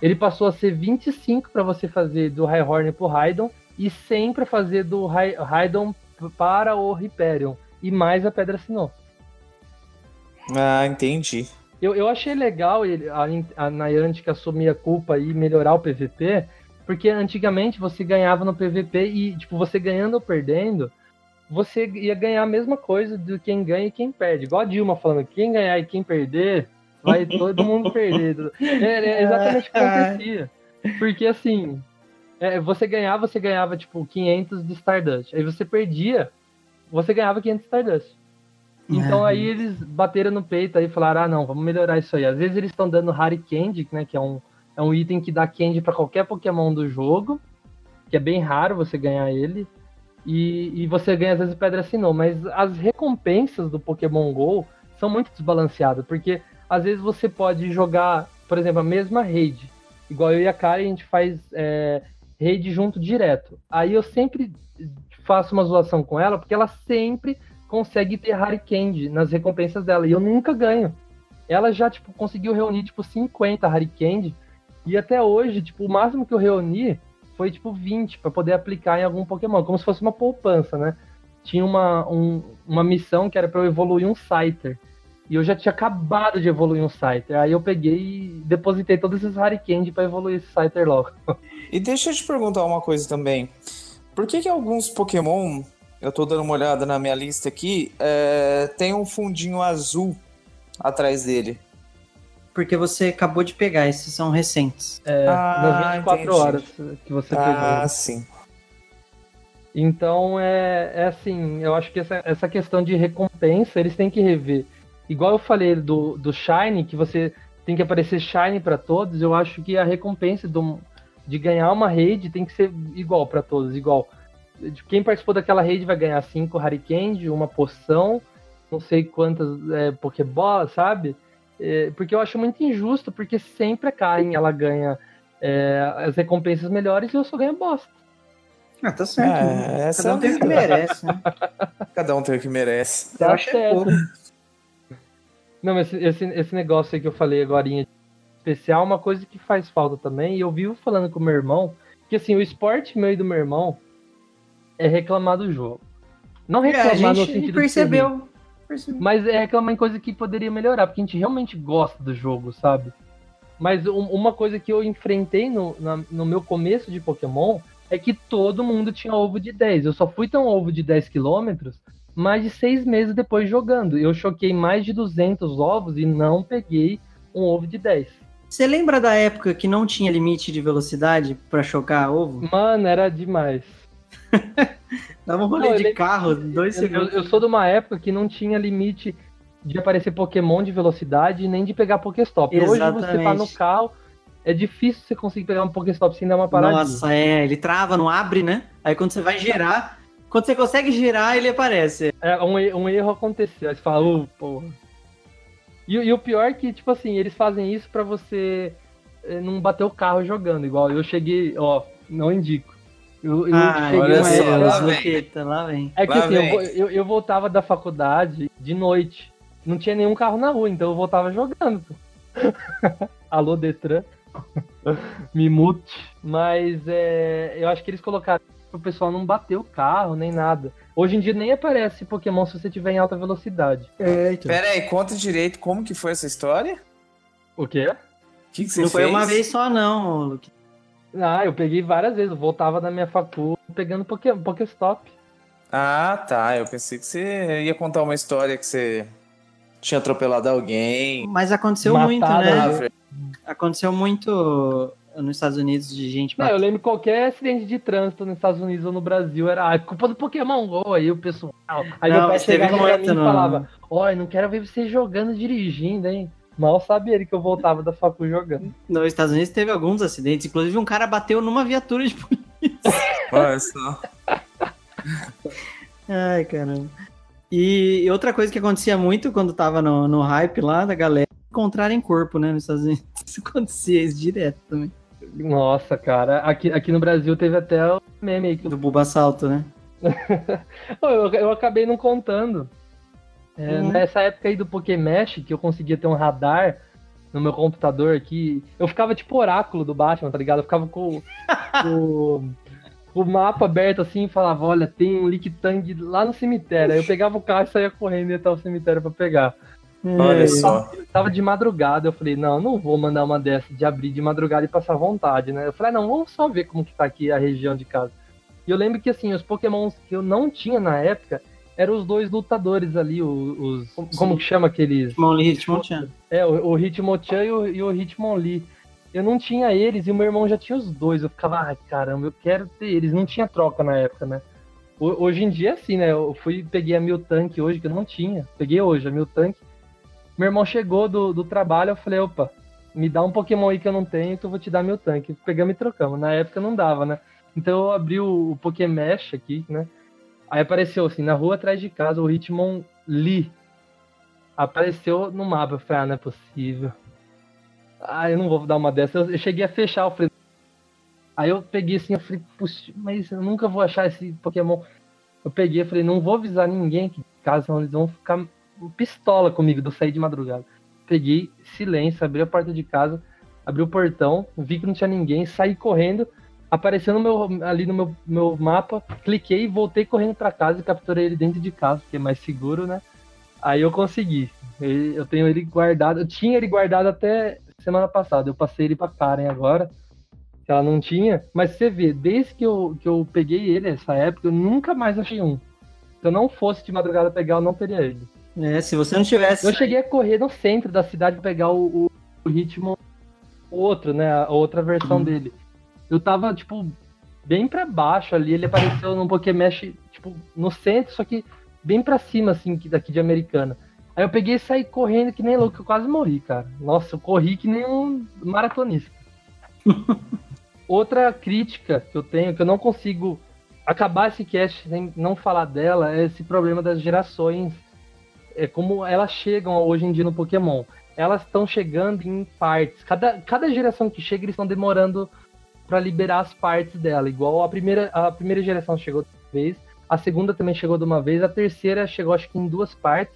ele passou a ser 25 para você fazer do Highhorn pro Raidon e 100 para fazer do Rai- Raidon para o Hyperion e mais a Pedra Sinnoh. Ah, entendi. Eu, eu achei legal ele, a, a Niantic assumir a culpa e melhorar o PVP, porque antigamente você ganhava no PVP e, tipo, você ganhando ou perdendo, você ia ganhar a mesma coisa do quem ganha e quem perde. Igual a Dilma falando, quem ganhar e quem perder, vai todo mundo perder. É, é exatamente o que acontecia. Porque, assim, é, você ganhava, você ganhava, tipo, 500 de Stardust. Aí você perdia, você ganhava 500 de Stardust. Então aí eles bateram no peito e falaram, ah não, vamos melhorar isso aí. Às vezes eles estão dando Harry Candy, né, que é um, é um item que dá Candy para qualquer Pokémon do jogo, que é bem raro você ganhar ele. E, e você ganha às vezes Pedra Sinnoh, mas as recompensas do Pokémon GO são muito desbalanceadas, porque às vezes você pode jogar, por exemplo, a mesma raid. Igual eu e a Kari, a gente faz é, raid junto direto. Aí eu sempre faço uma zoação com ela, porque ela sempre consegue ter Harry Candy nas recompensas dela, e eu nunca ganho. Ela já, tipo, conseguiu reunir, tipo, 50 Harry Candy, e até hoje, tipo, o máximo que eu reuni foi, tipo, 20 para poder aplicar em algum Pokémon, como se fosse uma poupança, né? Tinha uma, um, uma missão que era para eu evoluir um Scyther. E eu já tinha acabado de evoluir um Scyther. Aí eu peguei e depositei todos esses Harry Candy pra evoluir esse Scyther logo. E deixa eu te perguntar uma coisa também. Por que que alguns Pokémon, eu tô dando uma olhada na minha lista aqui, é, tem um fundinho azul atrás dele? Porque você acabou de pegar, esses são recentes. É, Ah, nas 24 entendi. horas que você pegou. Ah, sim. Então é, é assim, eu acho que essa, essa questão de recompensa eles têm que rever. Igual eu falei do, do Shine, que você tem que aparecer Shine para todos, eu acho que a recompensa do, de ganhar uma rede tem que ser igual para todos, igual. De Quem participou daquela rede vai ganhar 5 Harry Candy, uma poção, não sei quantas é, Pokébola, sabe? É, porque eu acho muito injusto, porque sempre a Karen ela ganha é, as recompensas melhores e eu só ganho bosta. Ah, tá certo. né? É, essa Cada um tem o que é merece, né? Cada um tem o que merece. Eu Tá acho que é certo. pouco. Não, mas esse, esse, esse negócio aí que eu falei agora especial é uma coisa que faz falta também. E eu vivo falando com o meu irmão que assim, o esporte meu e do meu irmão é reclamar do jogo. Não É, reclamar a no gente sentido ser ruim, percebeu. percebeu. mas é reclamar em coisa que poderia melhorar, porque a gente realmente gosta do jogo, sabe? Mas um- uma coisa que eu enfrentei no, na- no meu começo de Pokémon é que todo mundo tinha ovo de 10. Eu só fui ter um ovo de 10 quilômetros mais de seis meses depois jogando. Eu choquei mais de 200 ovos e não peguei um ovo de 10. Você lembra da época que não tinha limite de velocidade pra chocar ovo? Mano, era demais. Dava um rolê Não, de ele- carro, dois Eu, eu- segundos. eu sou de uma época que não tinha limite de aparecer Pokémon de velocidade nem de pegar Pokéstop. Hoje você tá Exatamente. no carro, é difícil você conseguir pegar um Pokéstop sem dar uma paradinha. Nossa, é, ele trava, não abre, né? Aí quando você vai girar, quando você consegue girar, ele aparece. É, um, um erro aconteceu. Aí você fala, uh, porra. E, e o pior é que, tipo assim, eles fazem isso pra você eh, não bater o carro jogando. Igual eu cheguei, ó, não indico. Eu, eu Ah, cheguei uma só, lá lá vem. É que Lá assim, eu, eu, eu voltava da faculdade de noite. Não tinha nenhum carro na rua, então eu voltava jogando. pô. Alô, Detran. Me mute. Mas é, eu acho que eles colocaram pro pessoal não bater o carro, nem nada. Hoje em dia nem aparece Pokémon se você tiver em alta velocidade. É, então. Pera aí, conta direito como que foi essa história? O quê? O que, que você Não foi fez? uma vez só, não, Luqueta. Ah, eu peguei várias vezes. Eu voltava da minha facul pegando Poké, Pokéstop. Ah, tá. Eu pensei que você ia contar uma história que você tinha atropelado alguém. Mas aconteceu Matado, muito, né? Aconteceu muito nos Estados Unidos de gente Não, eu lembro que qualquer acidente de trânsito nos Estados Unidos ou no Brasil era ah, culpa do Pokémon GO. Aí o pessoal. Aí Não, meu pai chegava mim e não. falava: Olha, não quero ver você jogando dirigindo, hein? Mal sabia ele que eu voltava da facul jogando. Nos Estados Unidos teve alguns acidentes, inclusive um cara bateu numa viatura de polícia. Olha só. Ai, caramba. E outra coisa que acontecia muito quando tava no, no hype lá da galera, encontrarem corpo, né, nos Estados Unidos. Isso acontecia isso direto também. Nossa, cara. Aqui, aqui no Brasil teve até o meme aí que Do Bulbasalto, né? Pô, eu, eu acabei não contando. É, Uhum. Nessa época aí do Pokémesh, que eu conseguia ter um radar no meu computador aqui, eu ficava tipo oráculo do Batman, tá ligado? Eu ficava com, com- com o mapa aberto assim e falava, olha, tem um Lictang lá no cemitério. Aí eu pegava o carro e saía correndo e ia até o cemitério pra pegar. Olha só. Tava de madrugada, eu falei, não, não vou mandar uma dessa de abrir de madrugada e passar vontade, né? Eu falei, ah, não, vamos só ver como que tá aqui a região de casa. E eu lembro que, assim, os pokémons que eu não tinha na época eram os dois lutadores ali, os... Como que chama aqueles... Hitmonlee, Hitmonchan. É, o, o Hitmonchan e o, e o Hitmonlee. Eu não tinha eles e o meu irmão já tinha os dois. Eu ficava, ai, caramba, eu quero ter eles. Não tinha troca na época, né? Ho- Hoje em dia, assim, né? Eu fui peguei a Mil Tank hoje, que eu não tinha. Peguei hoje a Mil Tank. Meu irmão chegou do, do trabalho, eu falei, opa, me dá um Pokémon aí que eu não tenho, que eu vou te dar Mil Tank. Pegamos e trocamos. Na época não dava, né? Então eu abri o, o Pokémesh aqui, né? Aí apareceu assim, na rua atrás de casa, o Hitmonlee. Apareceu no mapa. Eu falei, ah, não é possível. Ah, eu não vou dar uma dessa. Eu, eu cheguei a fechar, eu falei. Aí eu peguei assim, eu falei, puxa, mas eu nunca vou achar esse Pokémon. Eu peguei, eu falei, não vou avisar ninguém aqui de casa, eles vão ficar pistola comigo, eu sair de madrugada. Peguei, silêncio, abri a porta de casa, abri o portão, vi que não tinha ninguém, saí correndo, apareceu no meu, ali no meu, meu mapa, cliquei e voltei correndo para casa e capturei ele dentro de casa, que é mais seguro, né? Aí eu consegui. Eu tenho ele guardado, eu tinha ele guardado até semana passada, eu passei ele pra Karen agora que ela não tinha. Mas você vê, desde que eu, que eu peguei ele nessa época, eu nunca mais achei um. Se eu não fosse de madrugada pegar, eu não teria ele. É, se você não tivesse. Eu cheguei a correr no centro da cidade pegar o, o, o ritmo outro, né? A outra versão uhum. dele. Eu tava, tipo, bem para baixo ali. Ele apareceu num Pokémesh, tipo, no centro, só que bem para cima, assim, daqui de Americana. Aí eu peguei e saí correndo que nem louco, eu quase morri, cara. Nossa, eu corri que nem um maratonista. Outra crítica que eu tenho, que eu não consigo acabar esse cast sem não falar dela, é esse problema das gerações. É como elas chegam hoje em dia no Pokémon. Elas estão chegando em partes. Cada, cada geração que chega, eles estão demorando para liberar as partes dela. Igual a primeira, a primeira geração chegou de uma vez, a segunda também chegou de uma vez, a terceira chegou acho que em duas partes.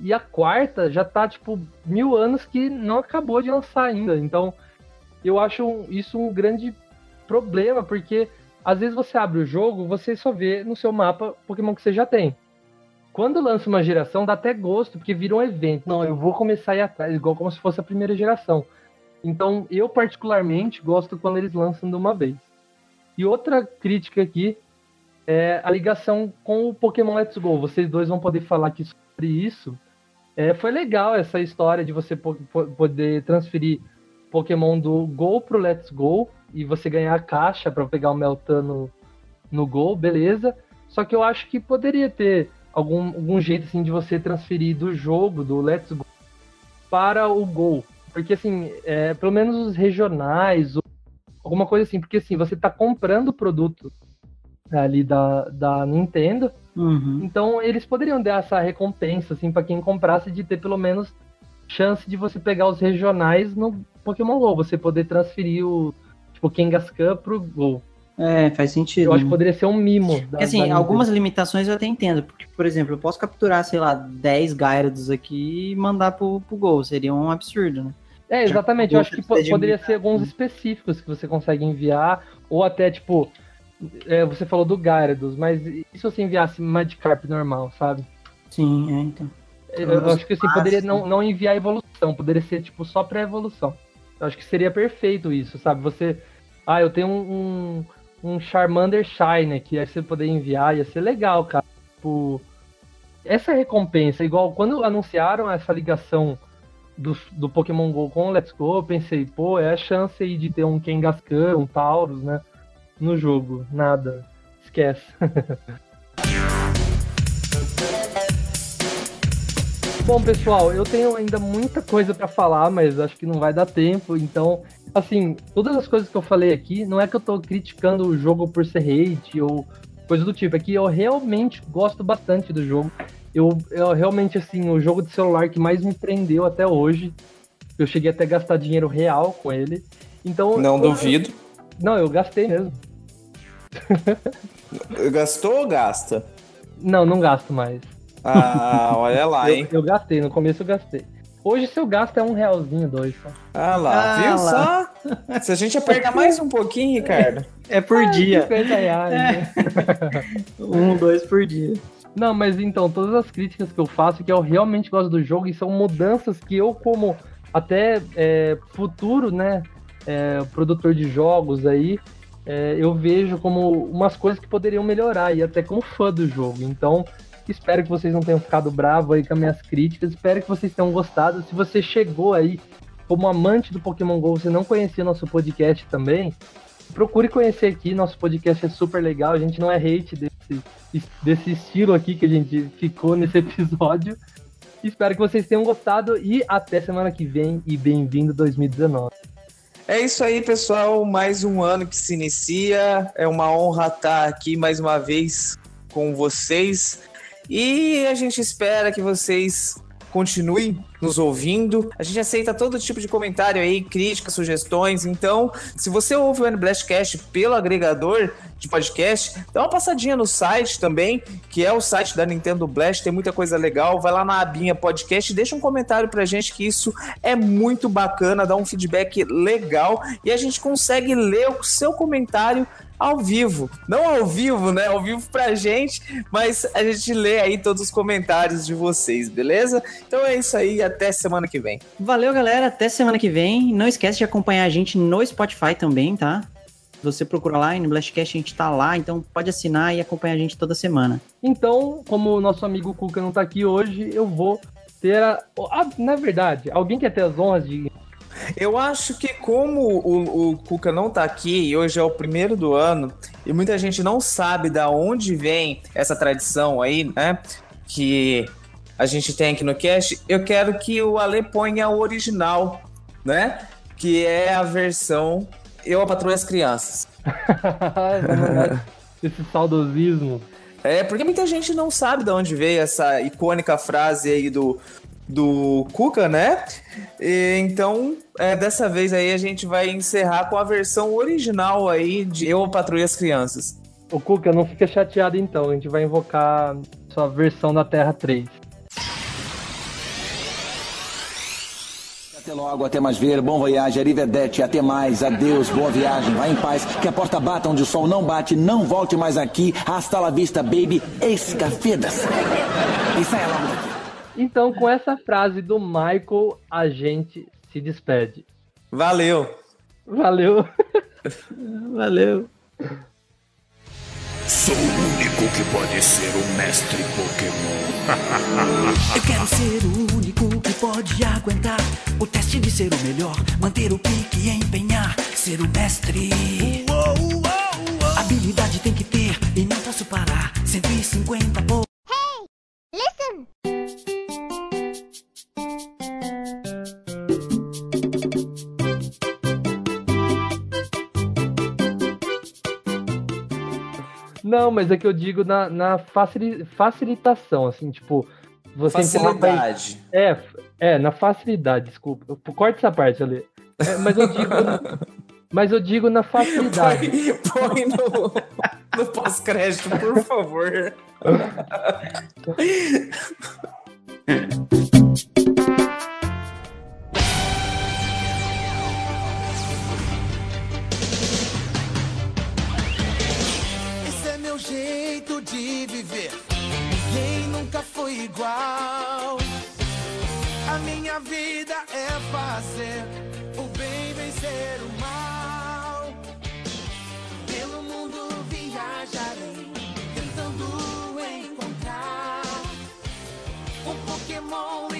E a quarta já tá, tipo, mil anos que não acabou de lançar ainda. Então, eu acho isso um grande problema, porque às vezes você abre o jogo, você só vê no seu mapa Pokémon que você já tem. Quando lança uma geração, dá até gosto, porque vira um evento. Não, eu vou começar a ir atrás, igual como se fosse a primeira geração. Então, eu particularmente gosto quando eles lançam de uma vez. E outra crítica aqui é a ligação com o Pokémon Let's Go. Vocês dois vão poder falar aqui sobre isso. É, foi legal essa história de você poder transferir Pokémon do Go pro Let's Go e você ganhar a caixa para pegar o Meltano no Go, beleza. Só que eu acho que poderia ter algum, algum jeito assim de você transferir do jogo, do Let's Go, para o Go. Porque assim, é, pelo menos os regionais, alguma coisa assim, porque assim, você está comprando o produto ali da, da Nintendo, uhum. então eles poderiam dar essa recompensa assim para quem comprasse de ter pelo menos chance de você pegar os regionais no Pokémon GO, você poder transferir o tipo Kangaskhan pro GO. É, faz sentido. Eu acho que poderia ser um mimo. Da, assim, da algumas limitações eu até entendo. Porque, por exemplo, eu posso capturar, sei lá, 10 Gyarados aqui e mandar pro, pro Gol. Seria um absurdo, né? É, exatamente. Eu acho que poderia ser alguns específicos que você consegue enviar. Ou até, tipo, é, você falou do Gyarados, mas e se você enviasse Magikarp normal, sabe? Sim, é, então. Eu, eu acho que assim, poderia não, não enviar evolução, poderia ser, tipo, só pré-evolução. Eu acho que seria perfeito isso, sabe? Você. Ah, eu tenho um, um, um Charmander Shine aqui, aí você poder enviar, ia ser legal, cara. Tipo, essa recompensa, igual quando anunciaram essa ligação do, do Pokémon GO com Let's Go, eu pensei, pô, é a chance aí de ter um Kangaskhan, um Taurus, né? No jogo. Nada. Esquece. Bom, pessoal, eu tenho ainda muita coisa para falar, mas acho que não vai dar tempo. Então, assim, todas as coisas que eu falei aqui, não é que eu tô criticando o jogo por ser hate ou coisa do tipo, é que eu realmente gosto bastante do jogo. Eu, eu realmente, assim, o jogo de celular que mais me prendeu até hoje. Eu cheguei até a gastar dinheiro real com ele. Então. Não eu, duvido. Não, eu gastei mesmo. Gastou ou gasta? Não, não gasto mais. Ah, olha lá, eu, hein? Eu, gastei, no começo eu gastei. Hoje seu gasto é um realzinho, dois só. Ah lá, ah, viu lá. só? Se a gente apertar mais um pouquinho, Ricardo. É por ah, dia. 50 reais. É. Né? um, dois por dia. Não, mas então, todas as críticas que eu faço, que eu realmente gosto do jogo, e são mudanças que eu, como até é, futuro, né, é, produtor de jogos aí, é, eu vejo como umas coisas que poderiam melhorar, e até como fã do jogo. Então, Espero que vocês não tenham ficado bravo aí com as minhas críticas. Espero que vocês tenham gostado. Se você chegou aí como amante do Pokémon GO, você não conhecia nosso podcast também, procure conhecer aqui. Nosso podcast é super legal. A gente não é hate desse, desse estilo aqui que a gente ficou nesse episódio. Espero que vocês tenham gostado e até semana que vem e bem-vindo 2019. É isso aí, pessoal. Mais um ano que se inicia. É uma honra estar aqui mais uma vez com vocês. E a gente espera que vocês continue nos ouvindo. A gente aceita todo tipo de comentário aí, críticas, sugestões. Então, se você ouve o N-Blastcast pelo agregador de podcast, dá uma passadinha no site também, que é o site da Nintendo Blast, tem muita coisa legal. Vai lá na abinha podcast, deixa um comentário pra gente que isso é muito bacana, dá um feedback legal e a gente consegue ler o seu comentário ao vivo. Não ao vivo, né? Ao vivo pra gente, mas a gente lê aí todos os comentários de vocês, beleza? Então é isso aí, até semana que vem. Valeu, galera. Até semana que vem. Não esquece de acompanhar a gente no Spotify também, tá? Você procura lá no Blastcast, a gente tá lá, então pode assinar e acompanhar a gente toda semana. Então, como o nosso amigo Cuca não tá aqui hoje, eu vou ter a. Ah, na verdade, alguém quer ter as honras de. Eu acho que como o, o Cuca não tá aqui e hoje é o primeiro do ano, e muita gente não sabe da onde vem essa tradição aí, né? Que a gente tem aqui no cast, eu quero que o Ale ponha o original, né? Que é a versão Eu a Patrulha as Crianças. Esse saudosismo. É, porque muita gente não sabe de onde veio essa icônica frase aí do, do Cuca, né? E, então, é, dessa vez aí a gente vai encerrar com a versão original aí de Eu Patrulho as Crianças. O Cuca, não fica chateado então, a gente vai invocar sua versão da Terra 3. Até logo, até mais ver, bom voyage, arrivederci, até mais, adeus, boa viagem, vá em paz, que a porta bata onde o sol não bate, não volte mais aqui, hasta la vista, baby, escafedas. E saia logo daqui. Então, com essa frase do Michael, a gente se despede. Valeu! Valeu! Valeu. Sou o único que pode ser o mestre Pokémon. Eu quero ser o único que pode aguentar o teste de ser o melhor, manter o pique e empenhar, ser o mestre. Habilidade tem que ter e não posso parar. 150 por. Listen! Não, mas é que eu digo na, na facili- facilitação, assim, tipo, você Facilidade. É, é, na facilidade, desculpa. Corta essa parte ali. É, mas eu digo. mas eu digo na facilidade. Põe, põe no, no pós-crédito, por favor. jeito de viver. Ninguém nunca foi igual. A minha vida é fazer o bem vencer o mal. Pelo mundo viajarei, tentando encontrar um Pokémon